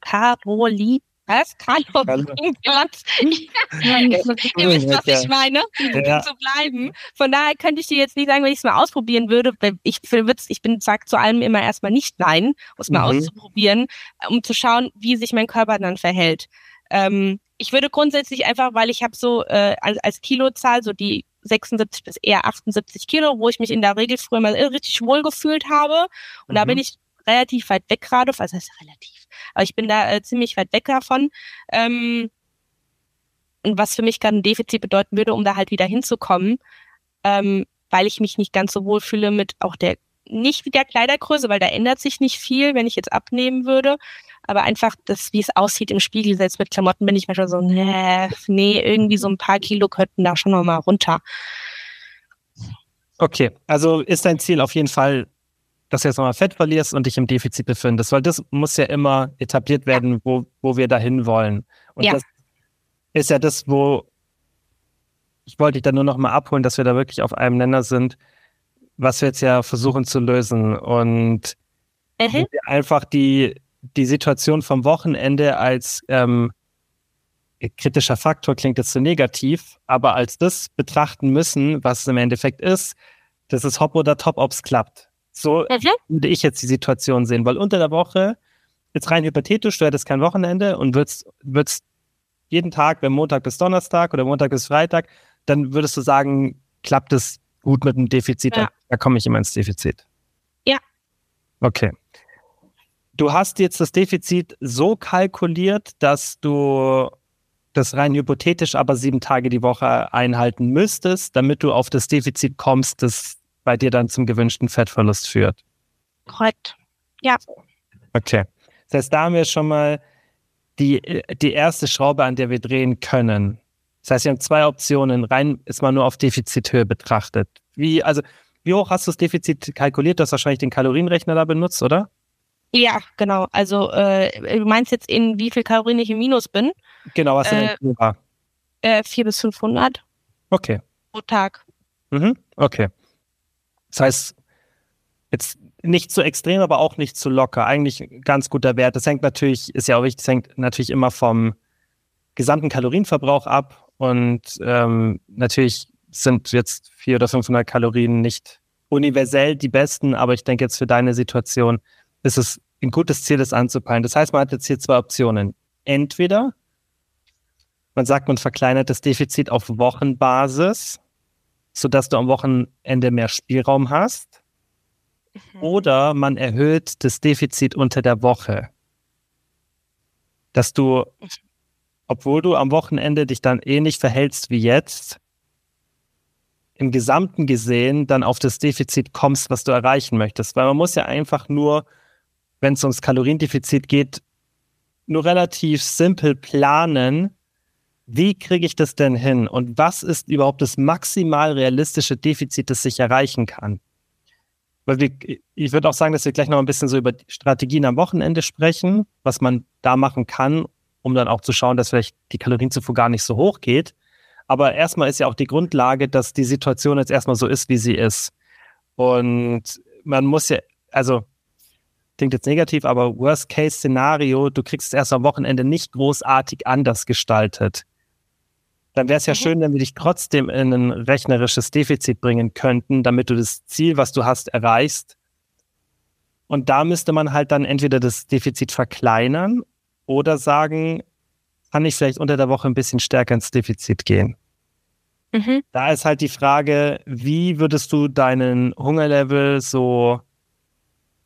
Karoli was? Kalorienbilanz. Ihr wisst, was ich meine, ja. zu bleiben. Von daher könnte ich dir jetzt nicht sagen, wenn ich es mal ausprobieren würde. Ich, ich bin sag zu allem immer erstmal nicht nein, um es mal mhm. auszuprobieren, um zu schauen, wie sich mein Körper dann verhält. Ähm, ich würde grundsätzlich einfach, weil ich habe so äh, als, als Kilozahl so die 76 bis eher 78 Kilo, wo ich mich in der Regel früher mal richtig wohl gefühlt habe. Und mhm. da bin ich relativ weit weg gerade, was heißt relativ? Aber ich bin da äh, ziemlich weit weg davon. Ähm, und was für mich gerade ein Defizit bedeuten würde, um da halt wieder hinzukommen, ähm, weil ich mich nicht ganz so wohl fühle mit auch der nicht wie der Kleidergröße, weil da ändert sich nicht viel, wenn ich jetzt abnehmen würde. Aber einfach das, wie es aussieht im Spiegel, selbst mit Klamotten bin ich manchmal so, nee, nee, irgendwie so ein paar Kilo könnten da schon nochmal runter. Okay, also ist dein Ziel auf jeden Fall dass du jetzt nochmal Fett verlierst und dich im Defizit befindest, weil das muss ja immer etabliert werden, wo, wo wir dahin wollen. Und ja. das ist ja das, wo ich wollte dich dann nur noch mal abholen, dass wir da wirklich auf einem Nenner sind, was wir jetzt ja versuchen zu lösen und mhm. einfach die, die Situation vom Wochenende als ähm, kritischer Faktor klingt jetzt so negativ, aber als das betrachten müssen, was es im Endeffekt ist, das ist Hop oder Top, ob es klappt. So mhm. würde ich jetzt die Situation sehen, weil unter der Woche, jetzt rein hypothetisch, du hättest kein Wochenende und würdest, würdest jeden Tag, wenn Montag bis Donnerstag oder Montag bis Freitag, dann würdest du sagen, klappt es gut mit dem Defizit, ja. da, da komme ich immer ins Defizit. Ja. Okay. Du hast jetzt das Defizit so kalkuliert, dass du das rein hypothetisch aber sieben Tage die Woche einhalten müsstest, damit du auf das Defizit kommst, das bei dir dann zum gewünschten Fettverlust führt. Korrekt. Ja. Okay. Das heißt, da haben wir schon mal die, die erste Schraube, an der wir drehen können. Das heißt, wir haben zwei Optionen. Rein ist mal nur auf Defizithöhe betrachtet. Wie, also, wie hoch hast du das Defizit kalkuliert? Du hast wahrscheinlich den Kalorienrechner da benutzt, oder? Ja, genau. Also, äh, du meinst jetzt, in wie viel Kalorien ich im Minus bin? Genau, was äh, denn war? Äh, 400 bis 500. Okay. Pro Tag. Mhm, okay. Das heißt, jetzt nicht zu extrem, aber auch nicht zu locker. Eigentlich ein ganz guter Wert. Das hängt natürlich, ist ja auch wichtig, das hängt natürlich immer vom gesamten Kalorienverbrauch ab Und ähm, natürlich sind jetzt 400 oder 500 Kalorien nicht universell die besten, aber ich denke jetzt für deine Situation ist es ein gutes Ziel, das anzupeilen. Das heißt, man hat jetzt hier zwei Optionen. Entweder man sagt, man verkleinert das Defizit auf Wochenbasis, sodass du am Wochenende mehr Spielraum hast. Mhm. Oder man erhöht das Defizit unter der Woche. Dass du, obwohl du am Wochenende dich dann ähnlich verhältst wie jetzt, im Gesamten gesehen dann auf das Defizit kommst, was du erreichen möchtest. Weil man muss ja einfach nur, wenn es ums Kaloriendefizit geht, nur relativ simpel planen, wie kriege ich das denn hin und was ist überhaupt das maximal realistische Defizit, das ich erreichen kann. Weil wir, ich würde auch sagen, dass wir gleich noch ein bisschen so über Strategien am Wochenende sprechen, was man da machen kann, um dann auch zu schauen, dass vielleicht die Kalorienzufuhr gar nicht so hoch geht. Aber erstmal ist ja auch die Grundlage, dass die Situation jetzt erstmal so ist, wie sie ist. Und man muss ja, also klingt jetzt negativ, aber Worst-Case-Szenario, du kriegst es erst am Wochenende nicht großartig anders gestaltet. Dann wäre es ja mhm. schön, wenn wir dich trotzdem in ein rechnerisches Defizit bringen könnten, damit du das Ziel, was du hast, erreichst. Und da müsste man halt dann entweder das Defizit verkleinern oder sagen, kann ich vielleicht unter der Woche ein bisschen stärker ins Defizit gehen. Mhm. Da ist halt die Frage, wie würdest du deinen Hungerlevel so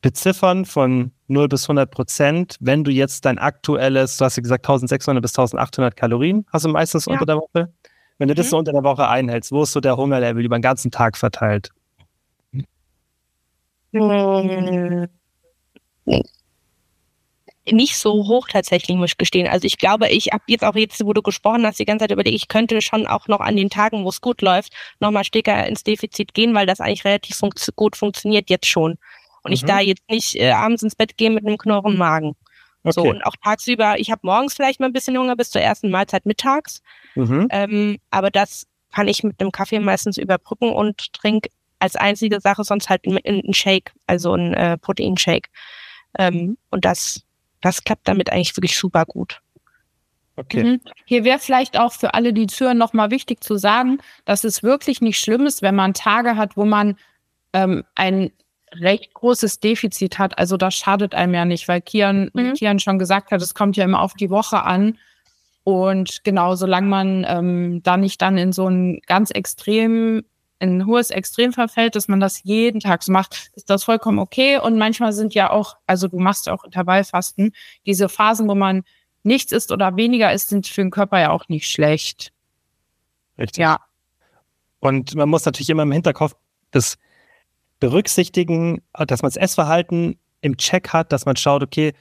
beziffern von 0 bis 100 Prozent, wenn du jetzt dein aktuelles, du hast ja gesagt 1600 bis 1800 Kalorien hast du meistens ja. unter der Woche. Wenn du mhm. das so unter der Woche einhältst, wo ist so der Hungerlevel über den ganzen Tag verteilt? Mhm nicht so hoch tatsächlich, muss ich gestehen. Also ich glaube, ich habe jetzt auch jetzt, wo du gesprochen hast, die ganze Zeit überlegt, ich könnte schon auch noch an den Tagen, wo es gut läuft, nochmal stärker ins Defizit gehen, weil das eigentlich relativ fun gut funktioniert jetzt schon. Und mhm. ich da jetzt nicht äh, abends ins Bett gehe mit einem Knurren Magen. Okay. So, und auch tagsüber, ich habe morgens vielleicht mal ein bisschen Hunger bis zur ersten Mahlzeit mittags. Mhm. Ähm, aber das kann ich mit einem Kaffee meistens überbrücken und trinke als einzige Sache sonst halt einen Shake, also einen äh, Proteinshake. Ähm, und das das klappt damit eigentlich wirklich super gut. Okay. Mhm. Hier wäre vielleicht auch für alle, die zuhören, nochmal wichtig zu sagen, dass es wirklich nicht schlimm ist, wenn man Tage hat, wo man ähm, ein recht großes Defizit hat. Also das schadet einem ja nicht, weil Kian, mhm. Kian schon gesagt hat, es kommt ja immer auf die Woche an. Und genau, solange man ähm, da nicht dann in so einen ganz extremen in ein hohes Extrem verfällt, dass man das jeden Tag so macht, ist das vollkommen okay. Und manchmal sind ja auch, also du machst auch Intervallfasten, diese Phasen, wo man nichts isst oder weniger isst, sind für den Körper ja auch nicht schlecht. Richtig. Ja. Und man muss natürlich immer im Hinterkopf das berücksichtigen, dass man das Essverhalten im Check hat, dass man schaut, okay,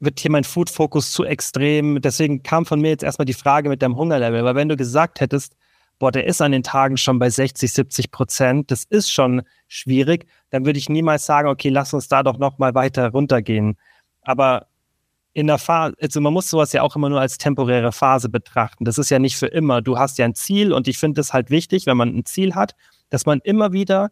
wird hier mein Food-Fokus zu extrem? Deswegen kam von mir jetzt erstmal die Frage mit deinem Hungerlevel, weil wenn du gesagt hättest, boah, der ist an den Tagen schon bei 60, 70 Prozent, das ist schon schwierig, dann würde ich niemals sagen, okay, lass uns da doch noch mal weiter runtergehen. Aber in der Phase, also man muss sowas ja auch immer nur als temporäre Phase betrachten. Das ist ja nicht für immer. Du hast ja ein Ziel und ich finde es halt wichtig, wenn man ein Ziel hat, dass man immer wieder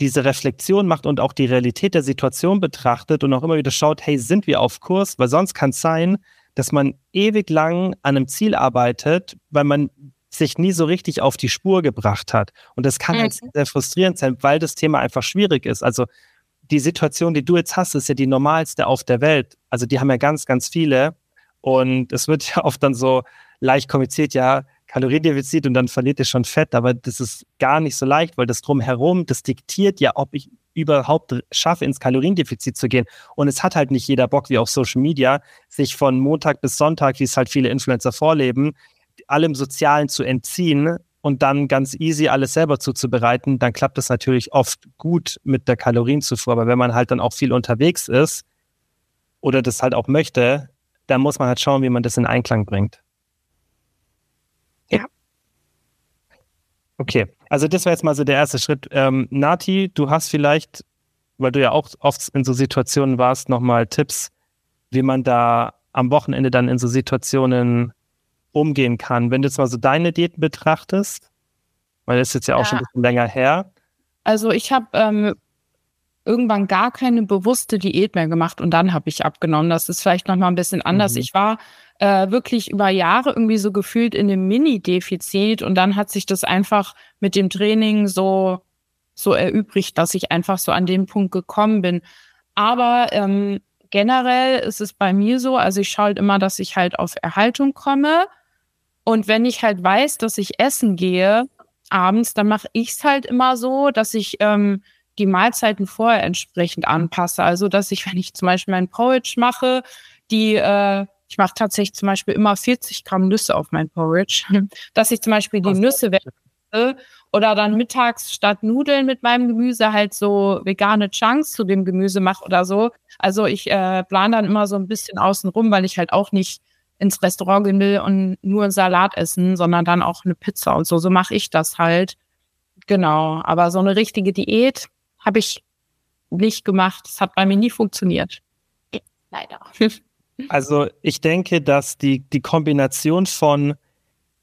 diese Reflexion macht und auch die Realität der Situation betrachtet und auch immer wieder schaut, hey, sind wir auf Kurs? Weil sonst kann es sein, dass man ewig lang an einem Ziel arbeitet, weil man sich nie so richtig auf die Spur gebracht hat. Und das kann halt mhm. halt sehr frustrierend sein, weil das Thema einfach schwierig ist. Also die Situation, die du jetzt hast, ist ja die normalste auf der Welt. Also die haben ja ganz, ganz viele. Und es wird ja oft dann so leicht kommuniziert, ja, Kaloriendefizit und dann verliert ihr schon Fett, aber das ist gar nicht so leicht, weil das drumherum, das diktiert ja, ob ich überhaupt schaffe, ins Kaloriendefizit zu gehen. Und es hat halt nicht jeder Bock, wie auf Social Media, sich von Montag bis Sonntag, wie es halt viele Influencer vorleben, allem Sozialen zu entziehen und dann ganz easy alles selber zuzubereiten, dann klappt das natürlich oft gut mit der Kalorienzufuhr. Aber wenn man halt dann auch viel unterwegs ist oder das halt auch möchte, dann muss man halt schauen, wie man das in Einklang bringt. Ja. Okay, also das wäre jetzt mal so der erste Schritt. Ähm, Nati, du hast vielleicht, weil du ja auch oft in so Situationen warst, nochmal Tipps, wie man da am Wochenende dann in so Situationen umgehen kann. Wenn du jetzt mal so deine Diäten betrachtest, weil das ist jetzt ja auch ja. schon ein bisschen länger her. Also ich habe ähm, irgendwann gar keine bewusste Diät mehr gemacht und dann habe ich abgenommen. Das ist vielleicht noch mal ein bisschen anders. Mhm. Ich war äh, wirklich über Jahre irgendwie so gefühlt in einem Mini-Defizit und dann hat sich das einfach mit dem Training so so erübrigt, dass ich einfach so an den Punkt gekommen bin. Aber ähm, generell ist es bei mir so, also ich schaue halt immer, dass ich halt auf Erhaltung komme. Und wenn ich halt weiß, dass ich essen gehe abends, dann mache ich es halt immer so, dass ich ähm, die Mahlzeiten vorher entsprechend anpasse. Also dass ich, wenn ich zum Beispiel mein Porridge mache, die äh, ich mache tatsächlich zum Beispiel immer 40 Gramm Nüsse auf mein Porridge, dass ich zum Beispiel die Nüsse weg oder dann mittags statt Nudeln mit meinem Gemüse halt so vegane Chunks zu dem Gemüse mache oder so. Also ich äh, plane dann immer so ein bisschen außen rum, weil ich halt auch nicht ins Restaurant gehen will und nur Salat essen, sondern dann auch eine Pizza und so. So mache ich das halt. Genau. Aber so eine richtige Diät habe ich nicht gemacht. Das hat bei mir nie funktioniert. Leider. Also ich denke, dass die, die Kombination von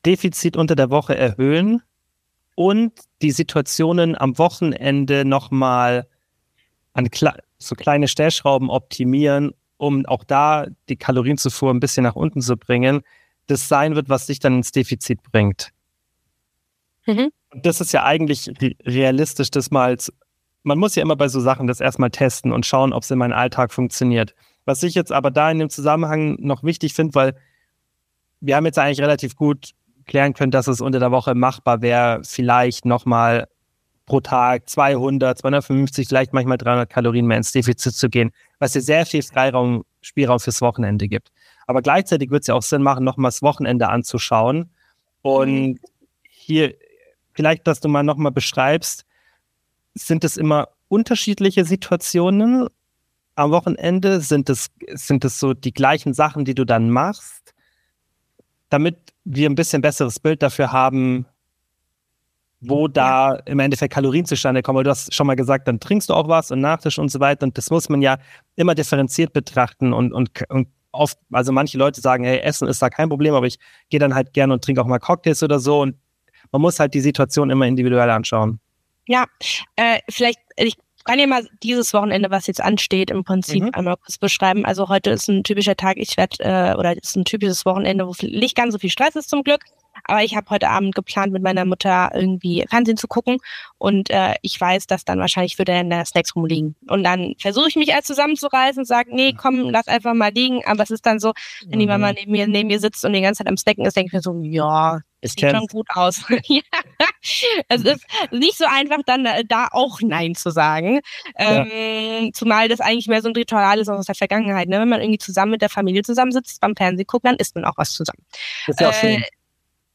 Defizit unter der Woche erhöhen und die Situationen am Wochenende nochmal an so kleine Stellschrauben optimieren, um auch da die Kalorienzufuhr ein bisschen nach unten zu bringen, das sein wird, was dich dann ins Defizit bringt. Mhm. Und das ist ja eigentlich realistisch, das mal, man muss ja immer bei so Sachen das erstmal testen und schauen, ob es in meinem Alltag funktioniert. Was ich jetzt aber da in dem Zusammenhang noch wichtig finde, weil wir haben jetzt eigentlich relativ gut klären können, dass es unter der Woche machbar wäre, vielleicht nochmal pro Tag 200, 250, vielleicht manchmal 300 Kalorien mehr ins Defizit zu gehen, was dir sehr viel Freiraum, Spielraum fürs Wochenende gibt. Aber gleichzeitig wird es ja auch Sinn machen, nochmal das Wochenende anzuschauen. Und hier, vielleicht, dass du mal nochmal beschreibst, sind es immer unterschiedliche Situationen am Wochenende? Sind es, sind es so die gleichen Sachen, die du dann machst? Damit wir ein bisschen besseres Bild dafür haben, wo da im Endeffekt Kalorien zustande kommen. Weil du hast schon mal gesagt, dann trinkst du auch was und Nachtisch und so weiter. Und das muss man ja immer differenziert betrachten und, und, und oft, also manche Leute sagen, hey, Essen ist da kein Problem, aber ich gehe dann halt gerne und trinke auch mal Cocktails oder so. Und man muss halt die Situation immer individuell anschauen. Ja, äh, vielleicht, ich kann ja mal dieses Wochenende, was jetzt ansteht, im Prinzip mhm. einmal kurz beschreiben. Also heute ist ein typischer Tag, ich werde, äh, oder ist ein typisches Wochenende, wo nicht ganz so viel Stress ist zum Glück. Aber ich habe heute Abend geplant, mit meiner Mutter irgendwie Fernsehen zu gucken. Und äh, ich weiß, dass dann wahrscheinlich würde dann der Snacks rumliegen. Und dann versuche ich mich als zusammenzureißen und sage, nee, komm, lass einfach mal liegen. Aber es ist dann so, wenn die Mama mhm. neben mir, neben mir sitzt und die ganze Zeit am Snacken ist, denke ich mir so, ja, es sieht schon gut aus. ja. Es ist nicht so einfach, dann äh, da auch Nein zu sagen. Ja. Ähm, zumal das eigentlich mehr so ein Ritual ist aus der Vergangenheit. Ne? Wenn man irgendwie zusammen mit der Familie zusammensitzt, beim Fernsehen guckt, dann isst man auch was zusammen. Das ist ja auch schön.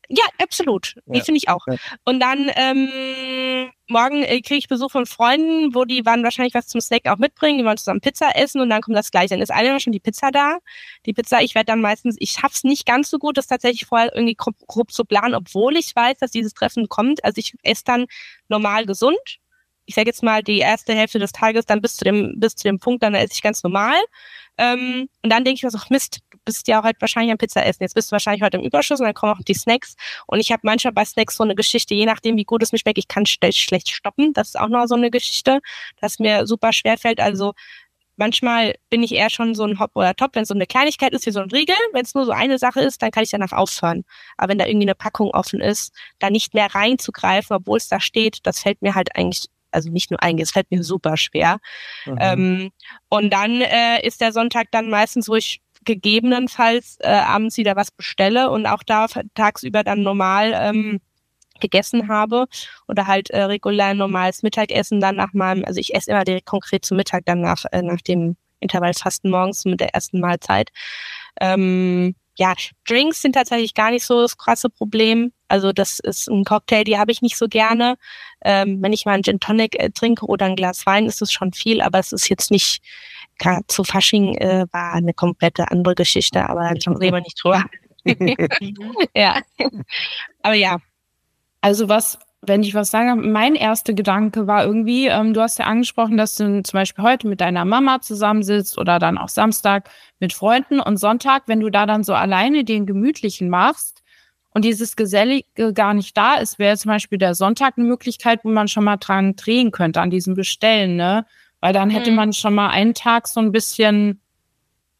Ja, absolut. Ja. finde ich auch. Ja. Und dann ähm, morgen äh, kriege ich Besuch von Freunden, wo die waren wahrscheinlich was zum Snack auch mitbringen. Die wollen zusammen Pizza essen und dann kommt das gleiche. Dann ist einer schon die Pizza da. Die Pizza, ich werde dann meistens, ich schaff's nicht ganz so gut, das tatsächlich vorher irgendwie grob, grob zu planen, obwohl ich weiß, dass dieses Treffen kommt. Also ich esse dann normal gesund. Ich sage jetzt mal die erste Hälfte des Tages dann bis zu dem bis zu dem Punkt, dann esse ich ganz normal. Ähm, und dann denke ich mir so, Mist, bist ja heute wahrscheinlich am Pizza essen. Jetzt bist du wahrscheinlich heute im Überschuss und dann kommen auch die Snacks. Und ich habe manchmal bei Snacks so eine Geschichte, je nachdem, wie gut es mir schmeckt, ich kann schlecht stoppen. Das ist auch noch so eine Geschichte, das mir super schwer fällt. Also manchmal bin ich eher schon so ein Hop oder Top, wenn es so eine Kleinigkeit ist wie so ein Riegel. Wenn es nur so eine Sache ist, dann kann ich danach aufhören. Aber wenn da irgendwie eine Packung offen ist, da nicht mehr reinzugreifen, obwohl es da steht, das fällt mir halt eigentlich also nicht nur eingehen, es fällt mir super schwer. Mhm. Ähm, und dann äh, ist der Sonntag dann meistens, wo ich gegebenenfalls äh, abends wieder was bestelle und auch da tagsüber dann normal ähm, gegessen habe oder halt äh, regulär normales Mittagessen dann nach meinem, also ich esse immer direkt konkret zum Mittag dann nach, äh, nach dem Intervallfasten morgens mit der ersten Mahlzeit. Ähm, ja, Drinks sind tatsächlich gar nicht so das krasse Problem. Also das ist ein Cocktail, die habe ich nicht so gerne. Ähm, wenn ich mal einen Gin Tonic äh, trinke oder ein Glas Wein, ist es schon viel, aber es ist jetzt nicht, gerade zu Fasching äh, war eine komplette andere Geschichte, aber da reden wir nicht drüber. ja. Aber ja. Also was wenn ich was sage, mein erster Gedanke war irgendwie, ähm, du hast ja angesprochen, dass du zum Beispiel heute mit deiner Mama zusammensitzt oder dann auch Samstag mit Freunden und Sonntag, wenn du da dann so alleine den gemütlichen machst und dieses Gesellige gar nicht da ist, wäre zum Beispiel der Sonntag eine Möglichkeit, wo man schon mal dran drehen könnte, an diesem Bestellen, ne? Weil dann hätte mhm. man schon mal einen Tag so ein bisschen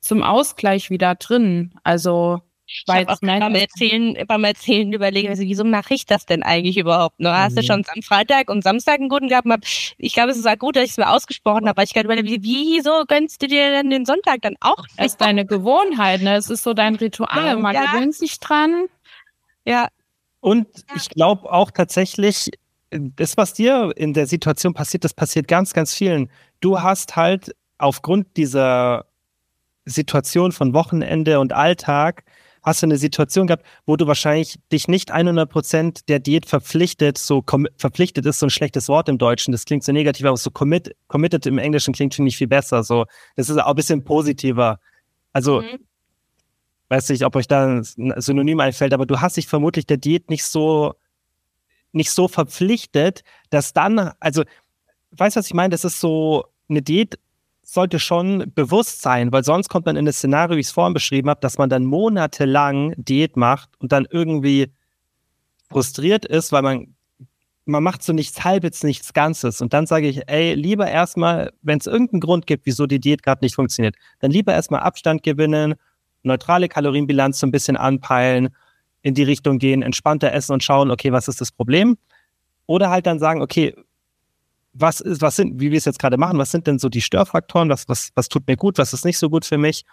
zum Ausgleich wieder drin. Also ich habe auch beim Erzählen, beim Erzählen überlegen, also, wieso mache ich das denn eigentlich überhaupt? Ne? Hast du mhm. schon am Freitag und Samstag einen guten gehabt? Ich glaube, es ist auch gut, dass ich es mir ausgesprochen habe, weil ich gerade überlege, wieso gönnst du dir denn den Sonntag dann auch? Es ist deine Gewohnheit, ne? Es ist so dein Ritual. Man ja. gewöhnt sich dran. Ja. Und ich glaube auch tatsächlich, das, was dir in der Situation passiert, das passiert ganz, ganz vielen. Du hast halt aufgrund dieser Situation von Wochenende und Alltag hast du eine Situation gehabt, wo du wahrscheinlich dich nicht 100% der Diät verpflichtet, so verpflichtet ist so ein schlechtes Wort im Deutschen, das klingt so negativ, aber so commit, committed im Englischen klingt finde ich viel besser, so, das ist auch ein bisschen positiver. Also, mhm. Weiß nicht, ob euch da ein Synonym einfällt, aber du hast dich vermutlich der Diät nicht so, nicht so verpflichtet, dass dann, also, weißt du, was ich meine? Das ist so, eine Diät sollte schon bewusst sein, weil sonst kommt man in das Szenario, wie ich es vorhin beschrieben habe, dass man dann monatelang Diät macht und dann irgendwie frustriert ist, weil man man macht so nichts halbes, nichts Ganzes. Und dann sage ich, ey, lieber erstmal, wenn es irgendeinen Grund gibt, wieso die Diät gerade nicht funktioniert, dann lieber erstmal Abstand gewinnen, neutrale Kalorienbilanz so ein bisschen anpeilen, in die Richtung gehen, entspannter essen und schauen, okay, was ist das Problem? Oder halt dann sagen, okay, was ist, was sind, wie wir es jetzt gerade machen, was sind denn so die Störfaktoren, was, was, was tut mir gut, was ist nicht so gut für mich,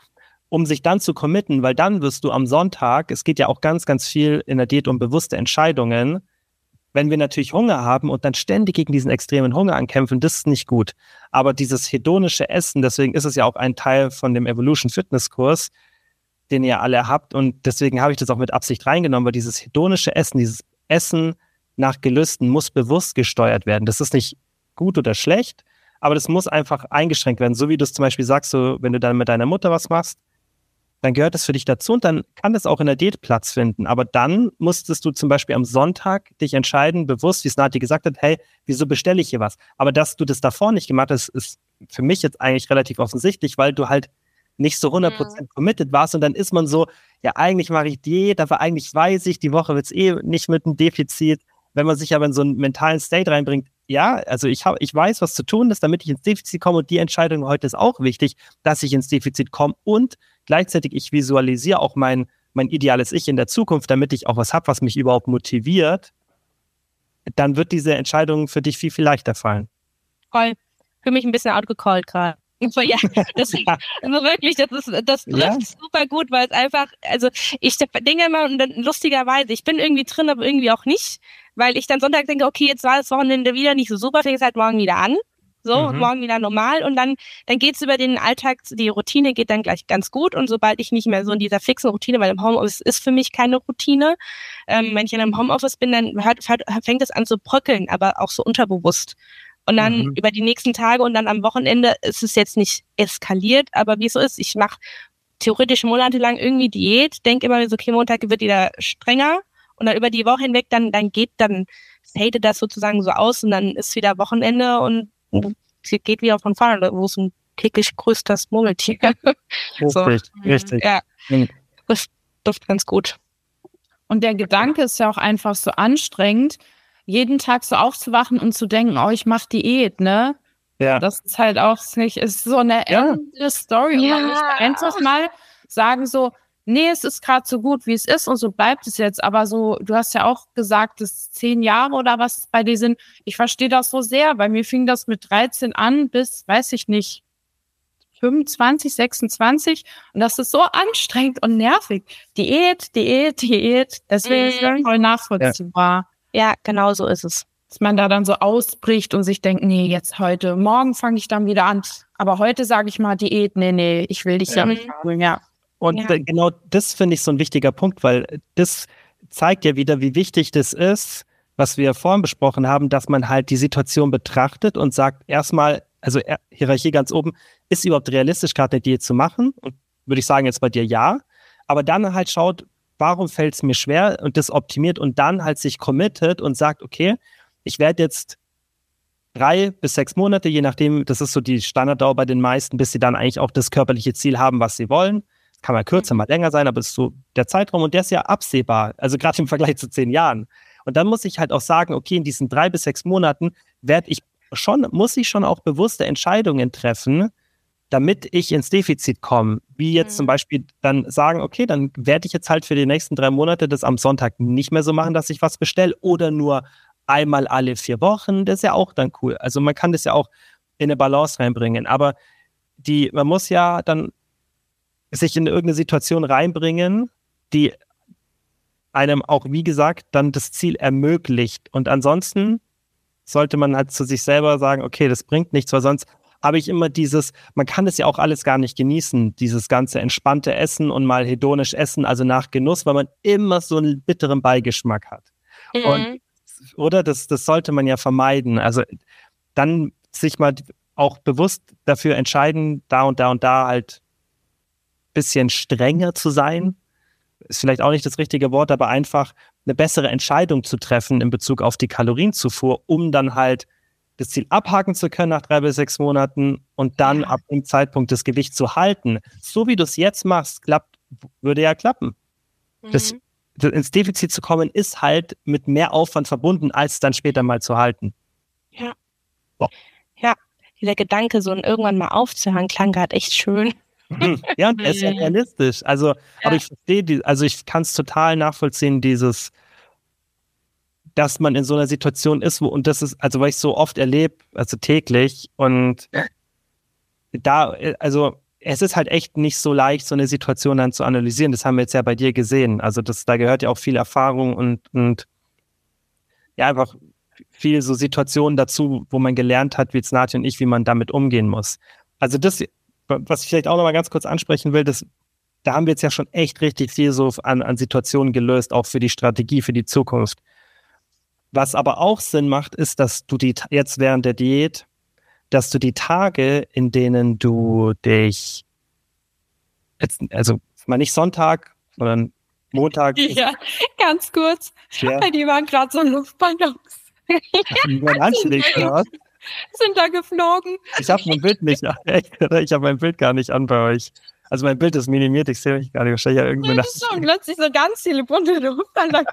um sich dann zu committen, weil dann wirst du am Sonntag, es geht ja auch ganz, ganz viel in der Diät um bewusste Entscheidungen, wenn wir natürlich Hunger haben und dann ständig gegen diesen extremen Hunger ankämpfen, das ist nicht gut. Aber dieses hedonische Essen, deswegen ist es ja auch ein Teil von dem Evolution Fitness Kurs, den ihr alle habt und deswegen habe ich das auch mit Absicht reingenommen, weil dieses hedonische Essen, dieses Essen nach Gelüsten muss bewusst gesteuert werden. Das ist nicht gut oder schlecht, aber das muss einfach eingeschränkt werden. So wie du es zum Beispiel sagst, so, wenn du dann mit deiner Mutter was machst, dann gehört das für dich dazu und dann kann das auch in der Diät Platz finden. Aber dann musstest du zum Beispiel am Sonntag dich entscheiden, bewusst, wie es Nati gesagt hat, hey, wieso bestelle ich hier was? Aber dass du das davor nicht gemacht hast, ist für mich jetzt eigentlich relativ offensichtlich, weil du halt nicht so 100% mhm. committed warst und dann ist man so, ja, eigentlich mache ich Diät, aber eigentlich weiß ich, die Woche wird es eh nicht mit einem Defizit. Wenn man sich aber in so einen mentalen State reinbringt, ja, also ich habe, ich weiß, was zu tun ist, damit ich ins Defizit komme und die Entscheidung heute ist auch wichtig, dass ich ins Defizit komme und gleichzeitig ich visualisiere auch mein, mein ideales Ich in der Zukunft, damit ich auch was habe, was mich überhaupt motiviert, dann wird diese Entscheidung für dich viel, viel leichter fallen. Voll. Für mich ein bisschen outgecallt gerade. Ja, das, also wirklich, das ist, das trifft ja. super gut, weil es einfach, also ich denke immer, lustigerweise, ich bin irgendwie drin, aber irgendwie auch nicht weil ich dann Sonntag denke, okay, jetzt war das Wochenende wieder nicht so super, fängt es halt morgen wieder an. So, mhm. morgen wieder normal und dann, dann geht's über den Alltag, die Routine geht dann gleich ganz gut und sobald ich nicht mehr so in dieser fixen Routine, weil im Homeoffice ist für mich keine Routine, ähm, wenn ich in einem Homeoffice bin, dann hört, hört, fängt es an zu bröckeln, aber auch so unterbewusst. Und dann mhm. über die nächsten Tage und dann am Wochenende ist es jetzt nicht eskaliert, aber wie es so ist, ich mache theoretisch monatelang irgendwie Diät, denke immer so, okay, Montag wird wieder strenger und dann über die Woche hinweg, dann, dann geht, dann fadet das sozusagen so aus und dann ist wieder Wochenende und sie geht wieder von vorne, wo es ein täglich größtes Murmeltier. so. Richtig, richtig. Ja, mhm. das duft ganz gut. Und der Gedanke ist ja auch einfach so anstrengend, jeden Tag so aufzuwachen und zu denken, oh, ich mache Diät, ne? Ja. Das ist halt auch nicht, ist so eine ja. Story. Ja. Und man muss einfach mal sagen so, nee, es ist gerade so gut, wie es ist und so bleibt es jetzt. Aber so, du hast ja auch gesagt, dass zehn Jahre oder was bei dir sind. Ich verstehe das so sehr. Bei mir fing das mit 13 an bis, weiß ich nicht, 25, 26 und das ist so anstrengend und nervig. Diät, Diät, Diät. Deswegen ist es voll nachvollziehbar. Ja. Ja, genau so ist es. Dass man da dann so ausbricht und sich denkt, nee, jetzt heute, morgen fange ich dann wieder an. Aber heute sage ich mal Diät, nee, nee, ich will dich ja, ja nicht holen, ja. Und ja. genau das finde ich so ein wichtiger Punkt, weil das zeigt ja wieder, wie wichtig das ist, was wir vorhin besprochen haben, dass man halt die Situation betrachtet und sagt, erstmal, also Hierarchie ganz oben, ist überhaupt realistisch, gerade eine Diät zu machen? Und würde ich sagen, jetzt bei dir ja. Aber dann halt schaut, warum fällt es mir schwer und das optimiert und dann halt sich committet und sagt, okay, ich werde jetzt drei bis sechs Monate, je nachdem, das ist so die Standarddauer bei den meisten, bis sie dann eigentlich auch das körperliche Ziel haben, was sie wollen kann mal kürzer, mal länger sein, aber es ist so der Zeitraum und der ist ja absehbar, also gerade im Vergleich zu zehn Jahren. Und dann muss ich halt auch sagen, okay, in diesen drei bis sechs Monaten werde ich schon, muss ich schon auch bewusste Entscheidungen treffen, damit ich ins Defizit komme. Wie jetzt mhm. zum Beispiel dann sagen, okay, dann werde ich jetzt halt für die nächsten drei Monate das am Sonntag nicht mehr so machen, dass ich was bestelle oder nur einmal alle vier Wochen. Das ist ja auch dann cool. Also man kann das ja auch in eine Balance reinbringen. Aber die, man muss ja dann sich in irgendeine Situation reinbringen, die einem auch, wie gesagt, dann das Ziel ermöglicht. Und ansonsten sollte man halt zu sich selber sagen, okay, das bringt nichts, weil sonst habe ich immer dieses, man kann das ja auch alles gar nicht genießen, dieses ganze entspannte Essen und mal hedonisch essen, also nach Genuss, weil man immer so einen bitteren Beigeschmack hat. Mhm. Und, oder das, das sollte man ja vermeiden. Also dann sich mal auch bewusst dafür entscheiden, da und da und da halt bisschen strenger zu sein. Ist vielleicht auch nicht das richtige Wort, aber einfach eine bessere Entscheidung zu treffen in Bezug auf die Kalorienzufuhr, um dann halt das Ziel abhaken zu können nach drei bis sechs Monaten und dann ja. ab dem Zeitpunkt das Gewicht zu halten. So wie du es jetzt machst, klappt, würde ja klappen. Mhm. Das, das, ins Defizit zu kommen, ist halt mit mehr Aufwand verbunden, als dann später mal zu halten. Ja. So. Ja, dieser Gedanke, so irgendwann mal aufzuhören, klang gerade echt schön. ja, er ist ja realistisch. Also, ja. aber ich verstehe also ich kann es total nachvollziehen, dieses, dass man in so einer Situation ist, wo, und das ist, also weil ich so oft erlebe, also täglich, und da, also es ist halt echt nicht so leicht, so eine Situation dann zu analysieren. Das haben wir jetzt ja bei dir gesehen. Also das, da gehört ja auch viel Erfahrung und, und ja, einfach viel so Situationen dazu, wo man gelernt hat, wie jetzt Nati und ich, wie man damit umgehen muss. Also das, was ich vielleicht auch noch mal ganz kurz ansprechen will, das, da haben wir jetzt ja schon echt richtig viel so an, an Situationen gelöst, auch für die Strategie, für die Zukunft. Was aber auch Sinn macht, ist, dass du die jetzt während der Diät, dass du die Tage, in denen du dich jetzt, also mal nicht Sonntag, sondern Montag. Ja, ganz kurz. Ja. Die waren gerade so Luftballons. Die waren anschlägt, Sind da geflogen. Ich habe mein Bild nicht, ich habe mein Bild gar nicht an bei euch. Also mein Bild ist minimiert, ich sehe euch gar nicht. Wahrscheinlich ja irgendwie ist schon plötzlich so ganz viele bunte Luftballons.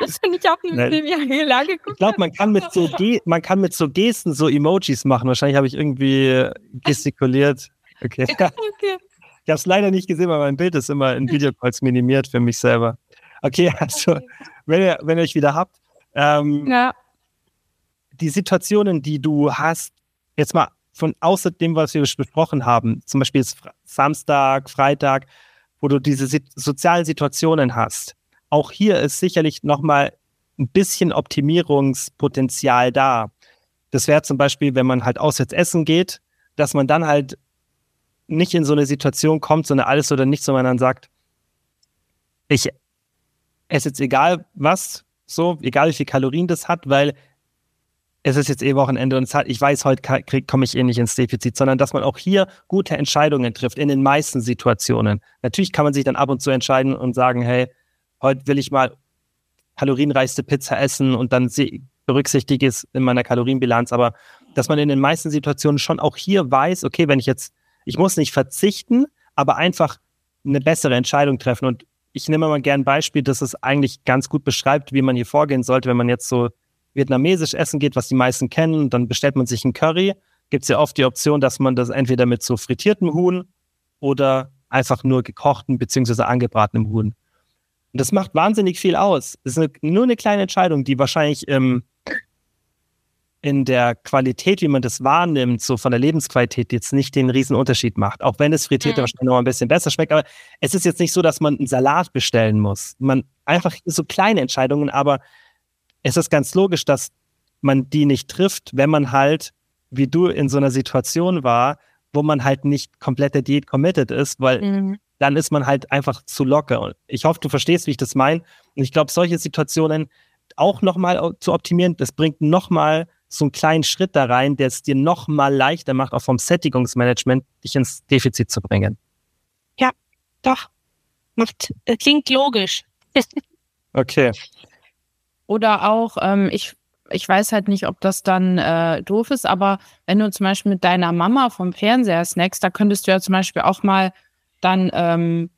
Das finde ich auch eine Lage Ich glaube, man kann mit so man kann mit so Gesten so Emojis machen. Wahrscheinlich habe ich irgendwie gestikuliert. Okay. okay. Ich habe es leider nicht gesehen, weil mein Bild ist immer in Videocalls minimiert für mich selber. Okay, also wenn ihr, wenn ihr euch wieder habt, ähm, ja. die Situationen, die du hast, jetzt mal von außer dem, was wir besprochen haben, zum Beispiel Samstag, Freitag, wo du diese sozialen Situationen hast, auch hier ist sicherlich nochmal ein bisschen Optimierungspotenzial da. Das wäre zum Beispiel, wenn man halt auswärts essen geht, dass man dann halt nicht in so eine Situation kommt, so eine alles oder nichts, sondern dann sagt, ich esse jetzt egal was, so, egal wie viel Kalorien das hat, weil es ist jetzt eh Wochenende und hat, ich weiß, heute komme ich eh nicht ins Defizit, sondern dass man auch hier gute Entscheidungen trifft in den meisten Situationen. Natürlich kann man sich dann ab und zu entscheiden und sagen, hey, heute will ich mal kalorienreichste Pizza essen und dann berücksichtige ich es in meiner Kalorienbilanz, aber dass man in den meisten Situationen schon auch hier weiß, okay, wenn ich jetzt, ich muss nicht verzichten, aber einfach eine bessere Entscheidung treffen. Und ich nehme mal gerne ein Beispiel, das es eigentlich ganz gut beschreibt, wie man hier vorgehen sollte, wenn man jetzt so vietnamesisch essen geht, was die meisten kennen, dann bestellt man sich einen Curry. Gibt es ja oft die Option, dass man das entweder mit so frittiertem Huhn oder einfach nur gekochten bzw. angebratenem Huhn. Und das macht wahnsinnig viel aus. Das ist eine, nur eine kleine Entscheidung, die wahrscheinlich ähm, in der Qualität, wie man das wahrnimmt, so von der Lebensqualität jetzt nicht den riesen Unterschied macht. Auch wenn es frittierte mhm. wahrscheinlich noch ein bisschen besser schmeckt. Aber es ist jetzt nicht so, dass man einen Salat bestellen muss. Man einfach so kleine Entscheidungen, aber es ist ganz logisch, dass man die nicht trifft, wenn man halt, wie du in so einer Situation war, wo man halt nicht komplett der Diät committed ist, weil mhm. dann ist man halt einfach zu locker. Und ich hoffe, du verstehst, wie ich das meine. Und ich glaube, solche Situationen auch nochmal zu optimieren, das bringt nochmal so einen kleinen Schritt da rein, der es dir nochmal leichter macht, auch vom Sättigungsmanagement dich ins Defizit zu bringen. Ja, doch. Macht, äh, klingt logisch. okay. Oder auch, ähm, ich, ich weiß halt nicht, ob das dann äh, doof ist, aber wenn du zum Beispiel mit deiner Mama vom Fernseher snackst, da könntest du ja zum Beispiel auch mal dann ähm,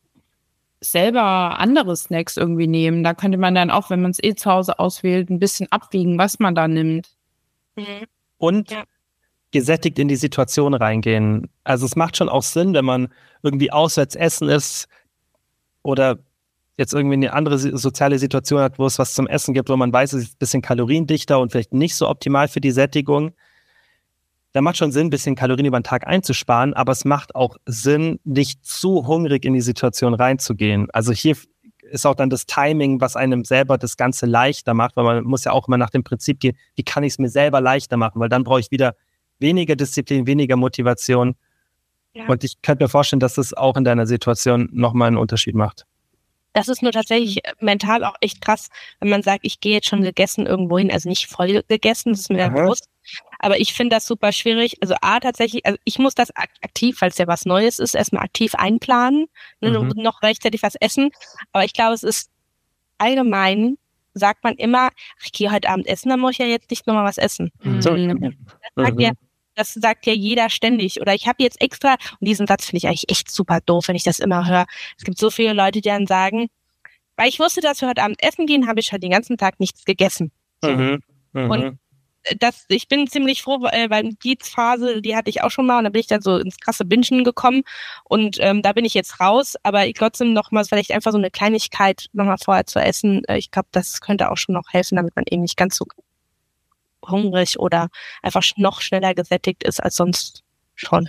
selber andere Snacks irgendwie nehmen. Da könnte man dann auch, wenn man es eh zu Hause auswählt, ein bisschen abwiegen, was man da nimmt. Mhm. und ja. gesättigt in die Situation reingehen. Also es macht schon auch Sinn, wenn man irgendwie auswärts essen ist oder jetzt irgendwie eine andere soziale Situation hat, wo es was zum Essen gibt, wo man weiß, es ist ein bisschen kaloriendichter und vielleicht nicht so optimal für die Sättigung, da macht schon Sinn, ein bisschen Kalorien über den Tag einzusparen, aber es macht auch Sinn, nicht zu hungrig in die Situation reinzugehen. Also hier ist auch dann das Timing, was einem selber das Ganze leichter macht, weil man muss ja auch immer nach dem Prinzip gehen, wie kann ich es mir selber leichter machen, weil dann brauche ich wieder weniger Disziplin, weniger Motivation. Ja. Und ich könnte mir vorstellen, dass das auch in deiner Situation nochmal einen Unterschied macht. Das ist nur tatsächlich mental auch echt krass, wenn man sagt, ich gehe jetzt schon gegessen irgendwo hin, also nicht voll gegessen, das ist mir bewusst. Aber ich finde das super schwierig. Also A, tatsächlich, also ich muss das aktiv, falls ja was Neues ist, erstmal aktiv einplanen ne, mhm. und noch rechtzeitig was essen. Aber ich glaube, es ist allgemein, sagt man immer, ich gehe heute Abend essen, dann muss ich ja jetzt nicht nochmal was essen. Mhm. So, das sagt mhm. ja das sagt ja jeder ständig. Oder ich habe jetzt extra, und diesen Satz finde ich eigentlich echt super doof, wenn ich das immer höre. Es gibt so viele Leute, die dann sagen, weil ich wusste, dass wir heute Abend essen gehen, habe ich halt den ganzen Tag nichts gegessen. Mhm. Mhm. Und das, ich bin ziemlich froh, äh, weil die Phase, die hatte ich auch schon mal und da bin ich dann so ins krasse Bingen gekommen und ähm, da bin ich jetzt raus, aber ich trotzdem noch mal vielleicht einfach so eine Kleinigkeit noch mal vorher zu essen, äh, ich glaube, das könnte auch schon noch helfen, damit man eben nicht ganz so hungrig oder einfach noch schneller gesättigt ist als sonst schon.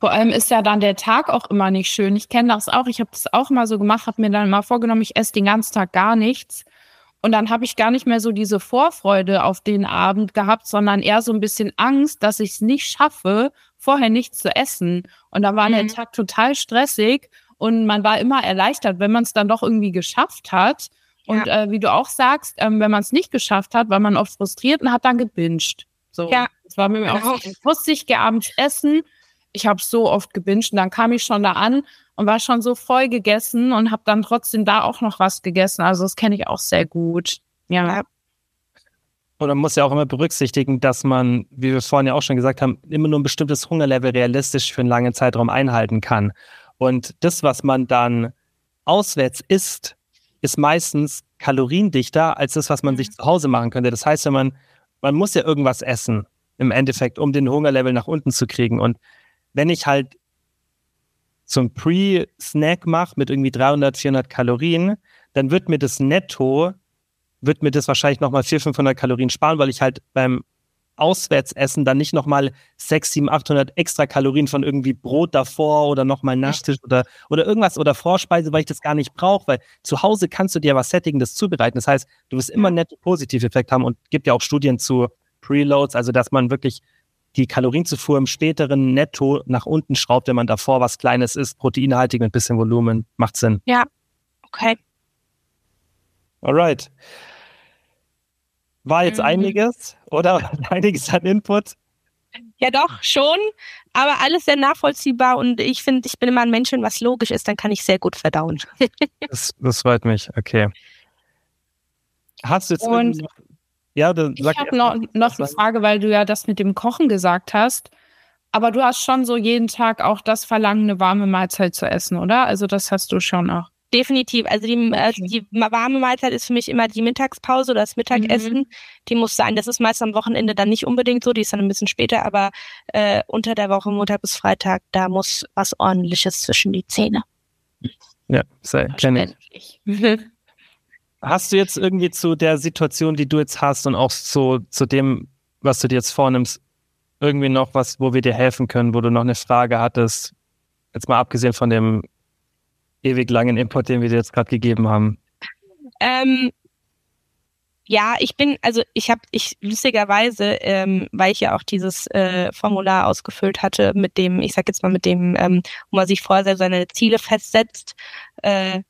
Vor allem ist ja dann der Tag auch immer nicht schön. Ich kenne das auch. Ich habe das auch mal so gemacht, habe mir dann mal vorgenommen, ich esse den ganzen Tag gar nichts. Und dann habe ich gar nicht mehr so diese Vorfreude auf den Abend gehabt, sondern eher so ein bisschen Angst, dass ich es nicht schaffe, vorher nichts zu essen. Und da war mhm. der Tag total stressig und man war immer erleichtert, wenn man es dann doch irgendwie geschafft hat. Und ja. äh, wie du auch sagst, ähm, wenn man es nicht geschafft hat, war man oft frustriert und hat dann gebinged. So, ja. das war mir genau. auch so. Wusste ich, abends essen. Ich habe so oft gebinged und dann kam ich schon da an und war schon so voll gegessen und habe dann trotzdem da auch noch was gegessen. Also das kenne ich auch sehr gut. Ja. Und man muss ja auch immer berücksichtigen, dass man, wie wir vorhin ja auch schon gesagt haben, immer nur ein bestimmtes Hungerlevel realistisch für einen langen Zeitraum einhalten kann. Und das, was man dann auswärts isst, ist meistens kaloriendichter als das, was man sich mhm. zu Hause machen könnte. Das heißt, wenn man, man muss ja irgendwas essen im Endeffekt, um den Hungerlevel nach unten zu kriegen. Und wenn ich halt zum Pre-Snack mache mit irgendwie 300, 400 Kalorien, dann wird mir das netto, wird mir das wahrscheinlich nochmal 400, 500 Kalorien sparen, weil ich halt beim Auswärtsessen dann nicht nochmal 6, 7, 800 extra Kalorien von irgendwie Brot davor oder nochmal Nachtisch oder, oder irgendwas oder Vorspeise, weil ich das gar nicht brauche, weil zu Hause kannst du dir was Sättigendes zubereiten. Das heißt, du wirst immer netto Positiveffekt haben und gibt ja auch Studien zu Preloads, also dass man wirklich die Kalorienzufuhr im späteren Netto nach unten schraubt, wenn man davor was Kleines isst, proteinhaltig mit bisschen Volumen. Macht Sinn. Ja, okay. Alright. War jetzt mhm. einiges, oder? Einiges an Input. Ja, doch, schon. Aber alles sehr nachvollziehbar und ich finde, ich bin immer ein Mensch, wenn was logisch ist, dann kann ich sehr gut verdauen. das, das freut mich, okay. Hast du jetzt und ja, dann sag ich habe noch, noch eine Frage, weil du ja das mit dem Kochen gesagt hast. Aber du hast schon so jeden Tag auch das Verlangen, eine warme Mahlzeit zu essen, oder? Also das hast du schon auch. Definitiv. Also die, äh, die warme Mahlzeit ist für mich immer die Mittagspause oder das Mittagessen. Mhm. Die muss sein. Das ist meist am Wochenende dann nicht unbedingt so, die ist dann ein bisschen später, aber äh, unter der Woche, Montag bis Freitag, da muss was ordentliches zwischen die Zähne. Ja, sehr kenne ich. Hast du jetzt irgendwie zu der Situation, die du jetzt hast und auch zu, zu dem, was du dir jetzt vornimmst, irgendwie noch was, wo wir dir helfen können, wo du noch eine Frage hattest? Jetzt mal abgesehen von dem ewig langen Import, den wir dir jetzt gerade gegeben haben? Ähm, ja, ich bin, also ich habe, ich lustigerweise, ähm, weil ich ja auch dieses äh, Formular ausgefüllt hatte, mit dem, ich sag jetzt mal mit dem, ähm, wo man sich vorher seine Ziele festsetzt, äh,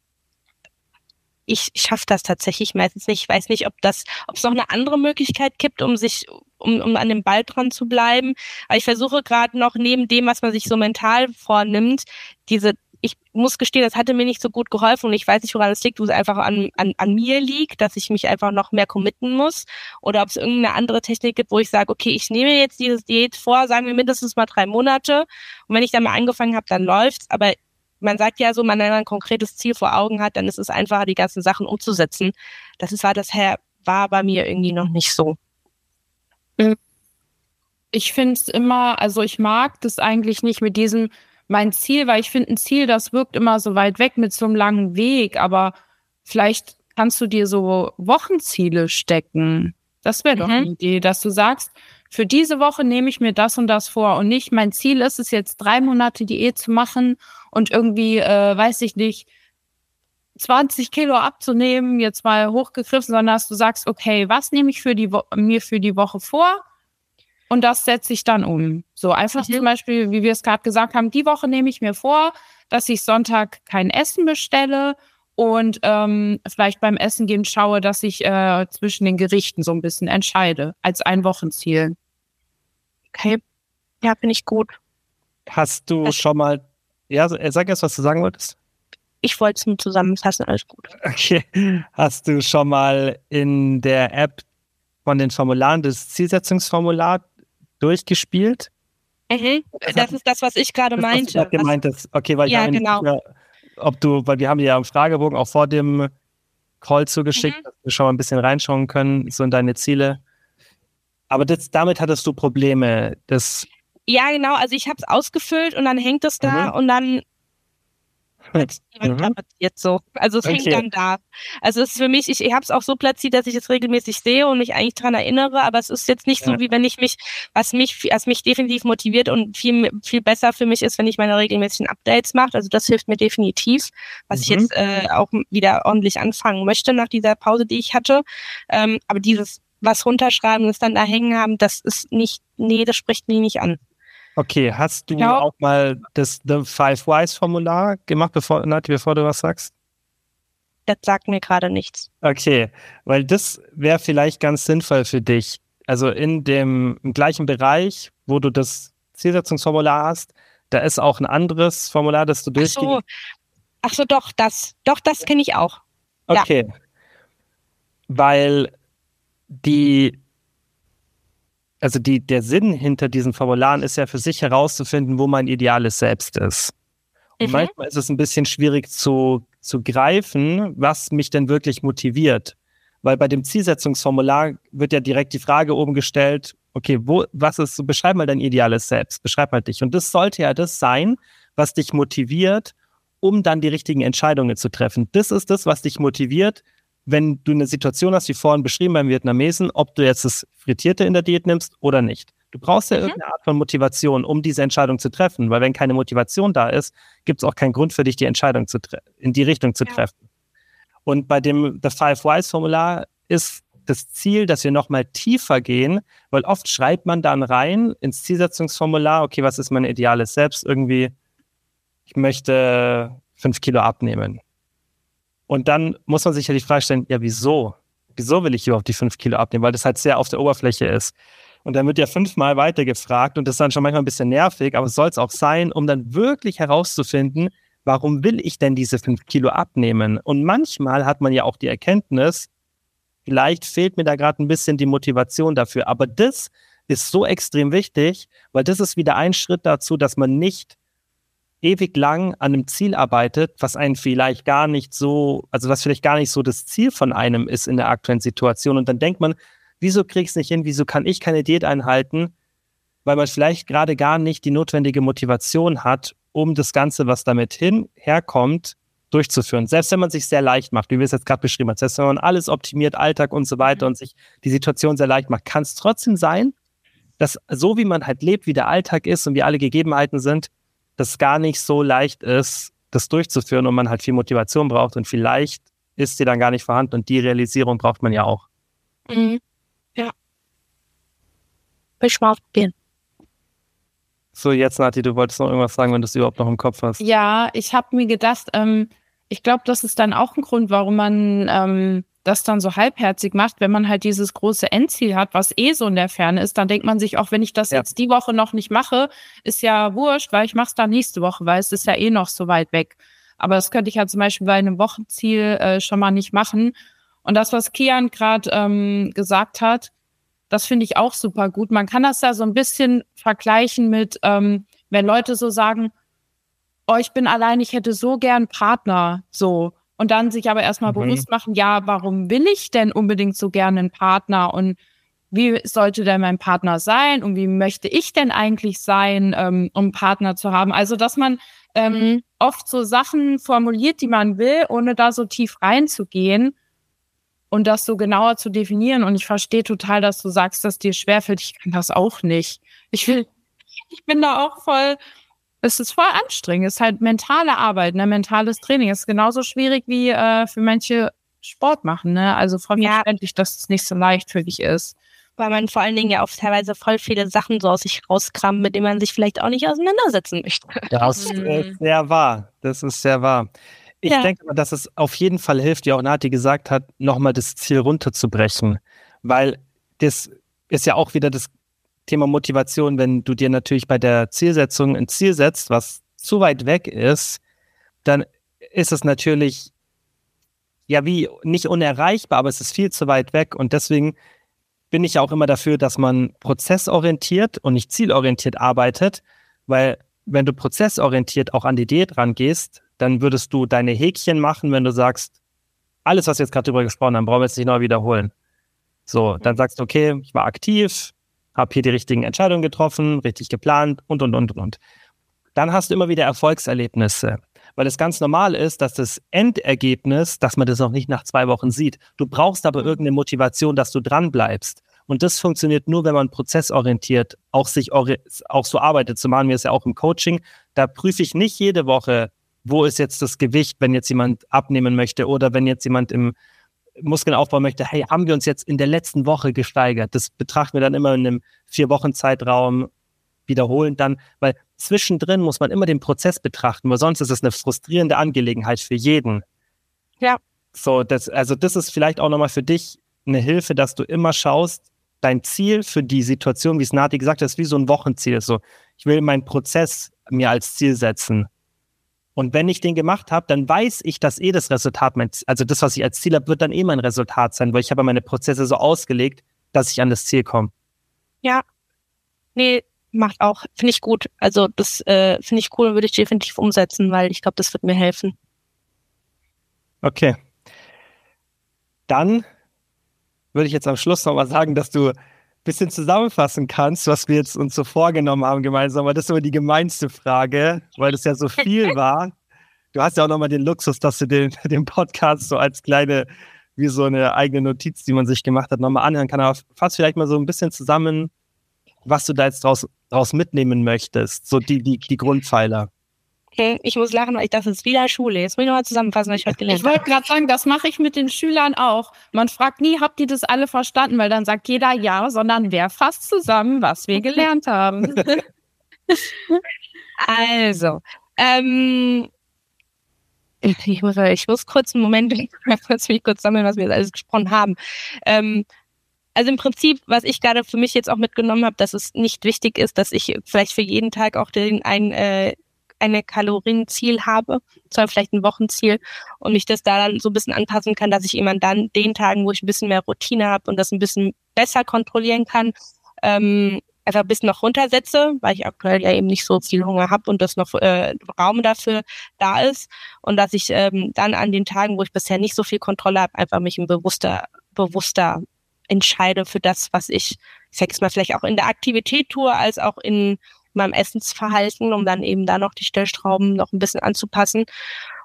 ich schaffe das tatsächlich meistens nicht. Ich weiß nicht, ob das, ob es noch eine andere Möglichkeit gibt, um sich, um, um an dem Ball dran zu bleiben. Aber ich versuche gerade noch neben dem, was man sich so mental vornimmt, diese ich muss gestehen, das hatte mir nicht so gut geholfen und ich weiß nicht, woran es liegt, wo es einfach an, an, an mir liegt, dass ich mich einfach noch mehr committen muss oder ob es irgendeine andere Technik gibt, wo ich sage, okay, ich nehme jetzt dieses Diät vor, sagen wir mindestens mal drei Monate und wenn ich dann mal angefangen habe, dann läuft's, aber man sagt ja so, man ein konkretes Ziel vor Augen hat, dann ist es einfacher, die ganzen Sachen umzusetzen. Das ist, war das her, war bei mir irgendwie noch nicht so. Ich finde es immer, also ich mag das eigentlich nicht mit diesem, mein Ziel, weil ich finde, ein Ziel, das wirkt immer so weit weg mit so einem langen Weg, aber vielleicht kannst du dir so Wochenziele stecken. Das wäre doch mhm. eine Idee, dass du sagst, für diese Woche nehme ich mir das und das vor und nicht mein Ziel ist es jetzt drei Monate Diät zu machen und irgendwie, äh, weiß ich nicht, 20 Kilo abzunehmen, jetzt mal hochgegriffen, sondern dass du sagst, okay, was nehme ich für die mir für die Woche vor? Und das setze ich dann um. So einfach mhm. zum Beispiel, wie wir es gerade gesagt haben, die Woche nehme ich mir vor, dass ich Sonntag kein Essen bestelle und ähm, vielleicht beim Essen gehen schaue, dass ich äh, zwischen den Gerichten so ein bisschen entscheide, als ein Wochenziel. Okay. Ja, finde ich gut. Hast du schon mal, ja, sag erst, was du sagen wolltest ich wollte es nur zusammenfassen, alles gut. Okay. Hast du schon mal in der App von den Formularen das Zielsetzungsformular durchgespielt? Mhm. Das ist das, was ich gerade meinte. Was du gemeint hast. Okay, weil ja, genau. Mehr, ob du, weil wir haben dir ja im Fragebogen auch vor dem Call zugeschickt, mhm. dass wir schon mal ein bisschen reinschauen können, so in deine Ziele. Aber das, damit hattest du Probleme. Das ja, genau. Also ich habe es ausgefüllt und dann hängt es da mhm. und dann mhm. jetzt so. Also es okay. hängt dann da. Also es ist für mich, ich, ich habe es auch so platziert, dass ich es regelmäßig sehe und mich eigentlich daran erinnere, aber es ist jetzt nicht ja. so, wie wenn ich mich, was mich, was mich definitiv motiviert und viel, viel besser für mich ist, wenn ich meine regelmäßigen Updates mache. Also das hilft mir definitiv, was mhm. ich jetzt äh, auch wieder ordentlich anfangen möchte nach dieser Pause, die ich hatte. Ähm, aber dieses was runterschreiben und es dann da hängen haben, das ist nicht, nee, das spricht mich nicht an. Okay, hast du genau. auch mal das The Five Whys Formular gemacht, bevor, Nati, bevor du was sagst? Das sagt mir gerade nichts. Okay, weil das wäre vielleicht ganz sinnvoll für dich. Also in dem gleichen Bereich, wo du das Zielsetzungsformular hast, da ist auch ein anderes Formular, das du durchgehst. Ach so. Ach so, doch, das, doch, das kenne ich auch. Okay. Ja. Weil die also die, der Sinn hinter diesen Formularen ist ja für sich herauszufinden, wo mein ideales Selbst ist. Und mhm. manchmal ist es ein bisschen schwierig zu, zu greifen, was mich denn wirklich motiviert. Weil bei dem Zielsetzungsformular wird ja direkt die Frage oben gestellt, okay, wo, was ist, so beschreib mal dein ideales Selbst, beschreib mal dich. Und das sollte ja das sein, was dich motiviert, um dann die richtigen Entscheidungen zu treffen. Das ist das, was dich motiviert, wenn du eine Situation hast, wie vorhin beschrieben beim Vietnamesen, ob du jetzt das Frittierte in der Diät nimmst oder nicht. Du brauchst ja mhm. irgendeine Art von Motivation, um diese Entscheidung zu treffen, weil wenn keine Motivation da ist, gibt es auch keinen Grund für dich, die Entscheidung zu in die Richtung zu ja. treffen. Und bei dem The Five Whys Formular ist das Ziel, dass wir nochmal tiefer gehen, weil oft schreibt man dann rein ins Zielsetzungsformular, okay, was ist mein ideales Selbst? Irgendwie, ich möchte fünf Kilo abnehmen. Und dann muss man sich ja die Frage stellen, ja, wieso? Wieso will ich überhaupt die fünf Kilo abnehmen? Weil das halt sehr auf der Oberfläche ist. Und dann wird ja fünfmal weiter gefragt und das ist dann schon manchmal ein bisschen nervig, aber es soll es auch sein, um dann wirklich herauszufinden, warum will ich denn diese fünf Kilo abnehmen? Und manchmal hat man ja auch die Erkenntnis, vielleicht fehlt mir da gerade ein bisschen die Motivation dafür. Aber das ist so extrem wichtig, weil das ist wieder ein Schritt dazu, dass man nicht ewig lang an einem Ziel arbeitet, was einen vielleicht gar nicht so, also was vielleicht gar nicht so das Ziel von einem ist in der aktuellen Situation. Und dann denkt man, wieso krieg ich es nicht hin, wieso kann ich keine Diät einhalten? Weil man vielleicht gerade gar nicht die notwendige Motivation hat, um das Ganze, was damit hin herkommt, durchzuführen. Selbst wenn man sich sehr leicht macht, wie wir es jetzt gerade beschrieben haben, selbst wenn man alles optimiert, Alltag und so weiter und sich die Situation sehr leicht macht, kann es trotzdem sein, dass so wie man halt lebt, wie der Alltag ist und wie alle Gegebenheiten sind, das gar nicht so leicht ist, das durchzuführen und man halt viel Motivation braucht und vielleicht ist sie dann gar nicht vorhanden und die Realisierung braucht man ja auch. Mhm. Ja. Ich mal ausprobieren. So, jetzt, Nati, du wolltest noch irgendwas sagen, wenn du es überhaupt noch im Kopf hast. Ja, ich habe mir gedacht, ähm, ich glaube, das ist dann auch ein Grund, warum man ähm, das dann so halbherzig macht, wenn man halt dieses große Endziel hat, was eh so in der Ferne ist, dann denkt man sich auch, wenn ich das ja. jetzt die Woche noch nicht mache, ist ja wurscht, weil ich mache es dann nächste Woche, weil es ist ja eh noch so weit weg. Aber das könnte ich ja zum Beispiel bei einem Wochenziel äh, schon mal nicht machen. Und das, was Kian gerade ähm, gesagt hat, das finde ich auch super gut. Man kann das ja so ein bisschen vergleichen mit, ähm, wenn Leute so sagen, oh, ich bin allein, ich hätte so gern Partner, so. Und dann sich aber erstmal mhm. bewusst machen, ja, warum will ich denn unbedingt so gerne einen Partner? Und wie sollte denn mein Partner sein und wie möchte ich denn eigentlich sein, ähm, um einen Partner zu haben. Also, dass man ähm, mhm. oft so Sachen formuliert, die man will, ohne da so tief reinzugehen und das so genauer zu definieren. Und ich verstehe total, dass du sagst, dass dir schwerfällt. Ich kann das auch nicht. Ich will, ich bin da auch voll, es ist voll anstrengend. Es ist halt mentale Arbeit, ne, mentales Training. Es ist genauso schwierig wie äh, für manche Sport machen, ne? Also voll ja. verständlich, dass es nicht so leicht für dich ist. Weil man vor allen Dingen ja oft teilweise voll viele Sachen so aus sich rauskramt, mit denen man sich vielleicht auch nicht auseinandersetzen möchte. Das ist sehr wahr. Das ist sehr wahr. Ich ja. denke, dass es auf jeden Fall hilft, wie auch Nati gesagt hat, nochmal das Ziel runterzubrechen. Weil das ist ja auch wieder das Thema Motivation, wenn du dir natürlich bei der Zielsetzung ein Ziel setzt, was zu weit weg ist, dann ist es natürlich ja wie nicht unerreichbar, aber es ist viel zu weit weg und deswegen bin ich auch immer dafür, dass man prozessorientiert und nicht zielorientiert arbeitet, weil wenn du prozessorientiert auch an die Idee dran gehst, dann würdest du deine Häkchen machen, wenn du sagst, alles, was wir jetzt gerade drüber gesprochen haben, brauchen wir jetzt nicht neu wiederholen. So, dann mhm. sagst du, okay, ich war aktiv, habe hier die richtigen Entscheidungen getroffen, richtig geplant und, und, und, und. Dann hast du immer wieder Erfolgserlebnisse, weil es ganz normal ist, dass das Endergebnis, dass man das noch nicht nach zwei Wochen sieht. Du brauchst aber irgendeine Motivation, dass du dran bleibst. Und das funktioniert nur, wenn man prozessorientiert auch sich auch so arbeitet. So machen wir es ja auch im Coaching. Da prüfe ich nicht jede Woche, wo ist jetzt das Gewicht, wenn jetzt jemand abnehmen möchte oder wenn jetzt jemand im Muskeln aufbauen möchte, hey, haben wir uns jetzt in der letzten Woche gesteigert? Das betrachten wir dann immer in einem vier Wochen Zeitraum wiederholen dann, weil zwischendrin muss man immer den Prozess betrachten, weil sonst ist es eine frustrierende Angelegenheit für jeden. Ja. So, das, also das ist vielleicht auch nochmal für dich eine Hilfe, dass du immer schaust, dein Ziel für die Situation, wie es Nati gesagt hat, ist wie so ein Wochenziel. So, ich will meinen Prozess mir als Ziel setzen. Und wenn ich den gemacht habe, dann weiß ich, dass eh das Resultat, mein, also das, was ich als Ziel habe, wird dann eh mein Resultat sein, weil ich habe meine Prozesse so ausgelegt, dass ich an das Ziel komme. Ja. Nee, macht auch, finde ich gut. Also das äh, finde ich cool und würde ich definitiv umsetzen, weil ich glaube, das wird mir helfen. Okay. Dann würde ich jetzt am Schluss nochmal sagen, dass du bisschen zusammenfassen kannst, was wir jetzt uns so vorgenommen haben gemeinsam, weil das ist immer die gemeinste Frage, weil das ja so viel war. Du hast ja auch nochmal den Luxus, dass du den, den Podcast so als kleine, wie so eine eigene Notiz, die man sich gemacht hat, nochmal anhören kann. Aber fass vielleicht mal so ein bisschen zusammen, was du da jetzt draus, draus mitnehmen möchtest, so die, die, die Grundpfeiler. Okay, ich muss lachen, weil ich dachte, es ist wieder Schule. Jetzt muss ich nochmal zusammenfassen, was ich heute gelernt habe. Ich wollte gerade sagen, das mache ich mit den Schülern auch. Man fragt nie, habt ihr das alle verstanden? Weil dann sagt jeder ja, sondern wer fasst zusammen, was wir gelernt haben. also, ähm, ich muss, ich muss kurz einen Moment, ich muss mich kurz sammeln, was wir jetzt alles gesprochen haben. Ähm, also im Prinzip, was ich gerade für mich jetzt auch mitgenommen habe, dass es nicht wichtig ist, dass ich vielleicht für jeden Tag auch den einen äh, eine Kalorienziel habe, sondern vielleicht ein Wochenziel und mich das da dann so ein bisschen anpassen kann, dass ich immer dann den Tagen, wo ich ein bisschen mehr Routine habe und das ein bisschen besser kontrollieren kann, ähm, einfach ein bisschen noch runtersetze, weil ich aktuell ja eben nicht so viel Hunger habe und das noch äh, Raum dafür da ist. Und dass ich ähm, dann an den Tagen, wo ich bisher nicht so viel Kontrolle habe, einfach mich ein bewusster, bewusster entscheide für das, was ich, ich sag's mal, vielleicht auch in der Aktivität tue, als auch in meinem Essensverhalten, um dann eben da noch die Stellstrauben noch ein bisschen anzupassen.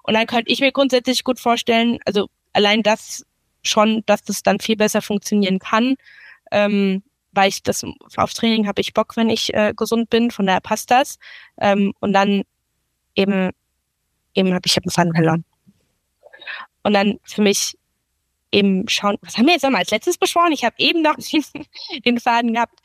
Und dann könnte ich mir grundsätzlich gut vorstellen, also allein das schon, dass das dann viel besser funktionieren kann, ähm, weil ich das auf Training habe ich Bock, wenn ich äh, gesund bin, von daher passt das. Ähm, und dann eben, eben habe ich einen Faden verloren. Und dann für mich eben schauen, was haben wir jetzt nochmal als letztes beschworen? Ich habe eben noch den Faden gehabt.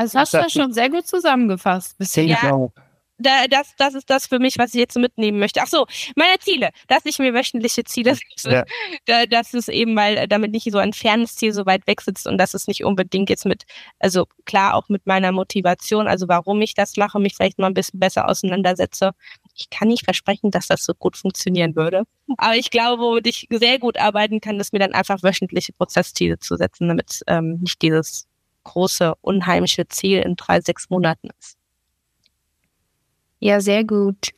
Also hast du das schon sehr gut zusammengefasst bisher. Ja, da, das, das ist das für mich, was ich jetzt mitnehmen möchte. Ach so, meine Ziele, dass ich mir wöchentliche Ziele setze. Ja. Da, das ist eben, weil damit nicht so ein fernes Ziel so weit weg sitzt und das ist nicht unbedingt jetzt mit, also klar auch mit meiner Motivation, also warum ich das mache, mich vielleicht mal ein bisschen besser auseinandersetze. Ich kann nicht versprechen, dass das so gut funktionieren würde. Aber ich glaube, womit ich sehr gut arbeiten kann, ist mir dann einfach wöchentliche Prozessziele zu setzen, damit ähm, nicht dieses große, unheimliche Ziel in drei, sechs Monaten ist. Ja, sehr gut.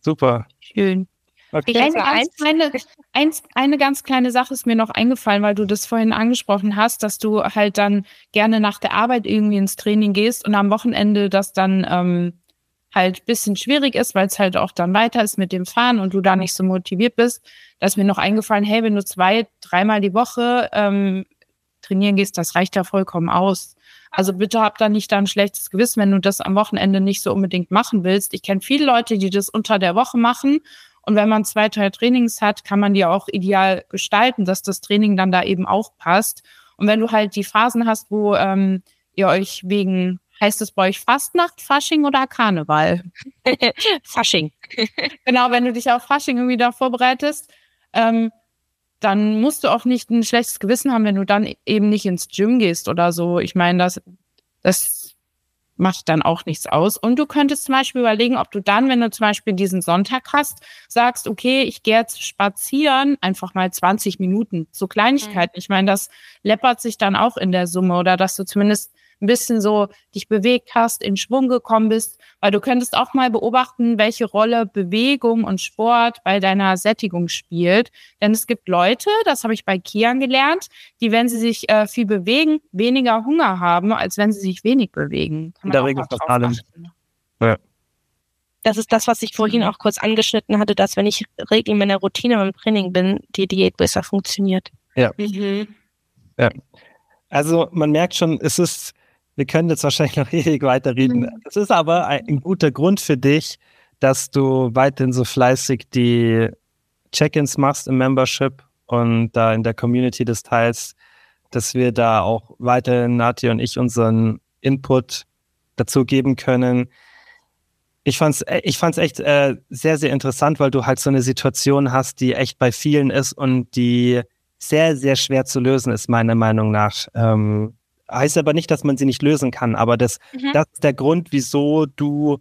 Super. Schön. Okay. Eine, ganz kleine, eins, eine ganz kleine Sache ist mir noch eingefallen, weil du das vorhin angesprochen hast, dass du halt dann gerne nach der Arbeit irgendwie ins Training gehst und am Wochenende das dann ähm, halt bisschen schwierig ist, weil es halt auch dann weiter ist mit dem Fahren und du da nicht so motiviert bist. Da ist mir noch eingefallen, hey, wenn du zwei, dreimal die Woche ähm, trainieren gehst, das reicht ja vollkommen aus. Also bitte hab da nicht dann ein schlechtes Gewissen, wenn du das am Wochenende nicht so unbedingt machen willst. Ich kenne viele Leute, die das unter der Woche machen. Und wenn man zwei, drei Trainings hat, kann man die auch ideal gestalten, dass das Training dann da eben auch passt. Und wenn du halt die Phasen hast, wo ähm, ihr euch wegen, heißt es bei euch Fastnacht, Fasching oder Karneval? Fasching. genau, wenn du dich auf Fasching irgendwie da vorbereitest, ähm, dann musst du auch nicht ein schlechtes Gewissen haben, wenn du dann eben nicht ins Gym gehst oder so. Ich meine, das, das macht dann auch nichts aus. Und du könntest zum Beispiel überlegen, ob du dann, wenn du zum Beispiel diesen Sonntag hast, sagst, okay, ich gehe jetzt spazieren, einfach mal 20 Minuten. So Kleinigkeiten. Mhm. Ich meine, das läppert sich dann auch in der Summe oder dass du zumindest ein bisschen so dich bewegt hast, in Schwung gekommen bist, weil du könntest auch mal beobachten, welche Rolle Bewegung und Sport bei deiner Sättigung spielt. Denn es gibt Leute, das habe ich bei Kian gelernt, die, wenn sie sich äh, viel bewegen, weniger Hunger haben, als wenn sie sich wenig bewegen. In der Regel fast allem. Ja. Das ist das, was ich vorhin auch kurz angeschnitten hatte, dass wenn ich regel in meiner Routine beim Training bin, die Diät besser funktioniert. Ja. Mhm. Ja. Also man merkt schon, es ist wir können jetzt wahrscheinlich noch ewig weiterreden. Mhm. Es ist aber ein, ein, guter Grund für dich, dass du weiterhin so fleißig die Check-ins machst im Membership und da in der Community des Teils, dass wir da auch weiterhin, Nati und ich, unseren Input dazu geben können. Ich fand's, äh, ich fand's echt äh, sehr, sehr interessant, weil du halt so eine Situation hast, die echt bei vielen ist und die sehr, sehr schwer zu lösen ist, meiner Meinung nach. Ähm, heißt aber nicht, dass man sie nicht lösen kann, aber das, mhm. das ist der Grund, wieso du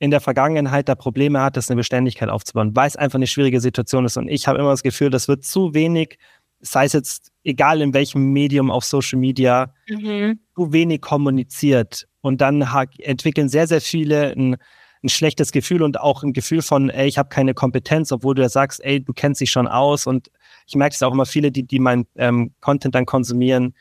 in der Vergangenheit da Probleme hattest, eine Beständigkeit aufzubauen, weil es einfach eine schwierige Situation ist. Und ich habe immer das Gefühl, das wird zu wenig, sei es jetzt egal in welchem Medium auf Social Media, mhm. zu wenig kommuniziert. Und dann entwickeln sehr, sehr viele ein, ein schlechtes Gefühl und auch ein Gefühl von, ey, ich habe keine Kompetenz, obwohl du ja sagst, ey, du kennst dich schon aus. Und ich merke es auch immer, viele, die, die meinen ähm, Content dann konsumieren,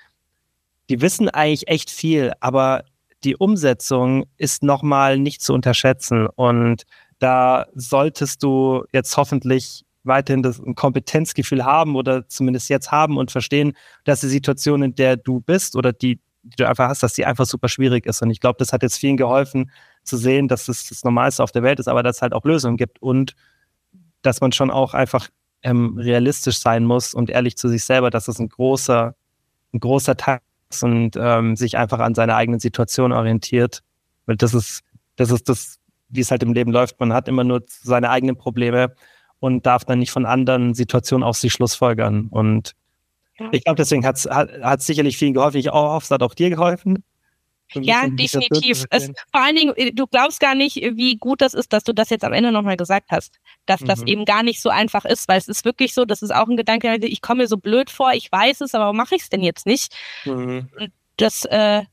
die wissen eigentlich echt viel, aber die Umsetzung ist nochmal nicht zu unterschätzen. Und da solltest du jetzt hoffentlich weiterhin das ein Kompetenzgefühl haben oder zumindest jetzt haben und verstehen, dass die Situation, in der du bist oder die, die du einfach hast, dass die einfach super schwierig ist. Und ich glaube, das hat jetzt vielen geholfen zu sehen, dass es das Normalste auf der Welt ist, aber dass es halt auch Lösungen gibt und dass man schon auch einfach ähm, realistisch sein muss und ehrlich zu sich selber, dass es ein großer, ein großer Teil und ähm, sich einfach an seiner eigenen Situation orientiert. Weil das ist, das ist das, wie es halt im Leben läuft. Man hat immer nur seine eigenen Probleme und darf dann nicht von anderen Situationen auf sich schlussfolgern. Und ja. ich glaube, deswegen hat's, hat es sicherlich vielen geholfen. Ich hoffe, es hat auch dir geholfen. Ja, definitiv. Es, vor allen Dingen, äh, du glaubst gar nicht, wie gut das ist, dass du das jetzt am Ende nochmal gesagt hast. Dass mhm. das eben gar nicht so einfach ist, weil es ist wirklich so, das ist auch ein Gedanke, ich komme mir so blöd vor, ich weiß es, aber warum mache ich es denn jetzt nicht? Mhm. Das äh,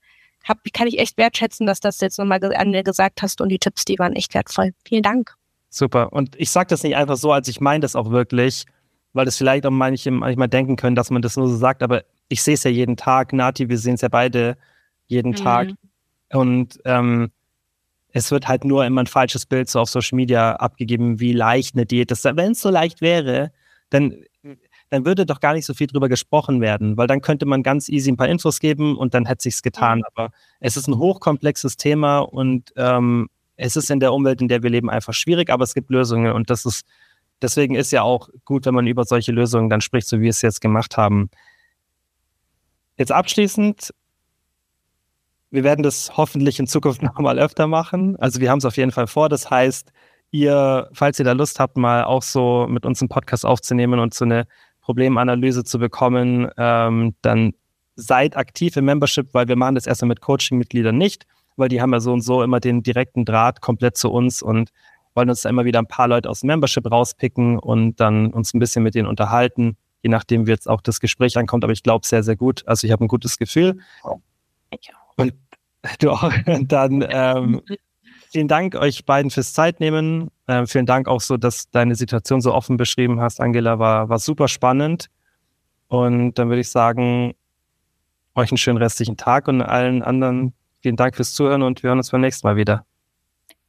hab, kann ich echt wertschätzen, dass das jetzt nochmal an mir gesagt hast und die Tipps, die waren echt wertvoll. Vielen Dank. Super. Und ich sage das nicht einfach so, als ich meine das auch wirklich, weil das vielleicht auch manche manchmal denken können, dass man das nur so sagt, aber ich sehe es ja jeden Tag. Nati, wir sehen es ja beide jeden mhm. Tag. Und ähm, es wird halt nur immer ein falsches Bild so auf Social Media abgegeben, wie leicht eine Diät ist. Wenn es so leicht wäre, dann, dann würde doch gar nicht so viel drüber gesprochen werden, weil dann könnte man ganz easy ein paar Infos geben und dann hätte sich's getan. Aber es ist ein hochkomplexes Thema und ähm, es ist in der Umwelt, in der wir leben, einfach schwierig, aber es gibt Lösungen und das ist, deswegen ist ja auch gut, wenn man über solche Lösungen dann spricht, so wie wir es jetzt gemacht haben. Jetzt abschließend wir werden das hoffentlich in Zukunft noch mal öfter machen. Also wir haben es auf jeden Fall vor. Das heißt, ihr, falls ihr da Lust habt, mal auch so mit uns einen Podcast aufzunehmen und so eine Problemanalyse zu bekommen, ähm, dann seid aktiv im Membership, weil wir machen das erstmal mit Coaching-Mitgliedern nicht, weil die haben ja so und so immer den direkten Draht komplett zu uns und wollen uns da immer wieder ein paar Leute aus dem Membership rauspicken und dann uns ein bisschen mit denen unterhalten, je nachdem wie jetzt auch das Gespräch ankommt. Aber ich glaube sehr, sehr gut. Also ich habe ein gutes Gefühl. Und du auch. dann, ähm, vielen Dank euch beiden fürs Zeitnehmen. Äh, vielen Dank auch so, dass deine Situation so offen beschrieben hast, Angela. War, war super spannend. Und dann würde ich sagen, euch einen schönen restlichen Tag und allen anderen vielen Dank fürs Zuhören und wir hören uns beim nächsten Mal wieder.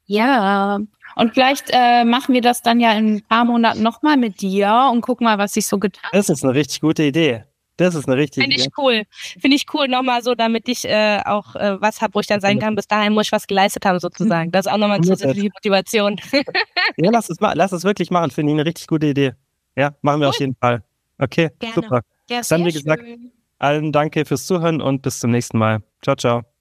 Ja, und vielleicht äh, machen wir das dann ja in ein paar Monaten nochmal mit dir und gucken mal, was sich so getan hat. Das ist eine richtig gute Idee. Das ist eine richtige Finde ich cool. Finde ich cool, nochmal so, damit ich äh, auch äh, was habe, wo ich dann sagen kann, bis dahin muss ich was geleistet haben, sozusagen. Das ist auch nochmal zusätzliche Motivation. ja, lass es, lass es wirklich machen. Finde ich eine richtig gute Idee. Ja, machen wir cool. auf jeden Fall. Okay, Gerne. super. Ja, dann, wie gesagt, schön. allen danke fürs Zuhören und bis zum nächsten Mal. Ciao, ciao.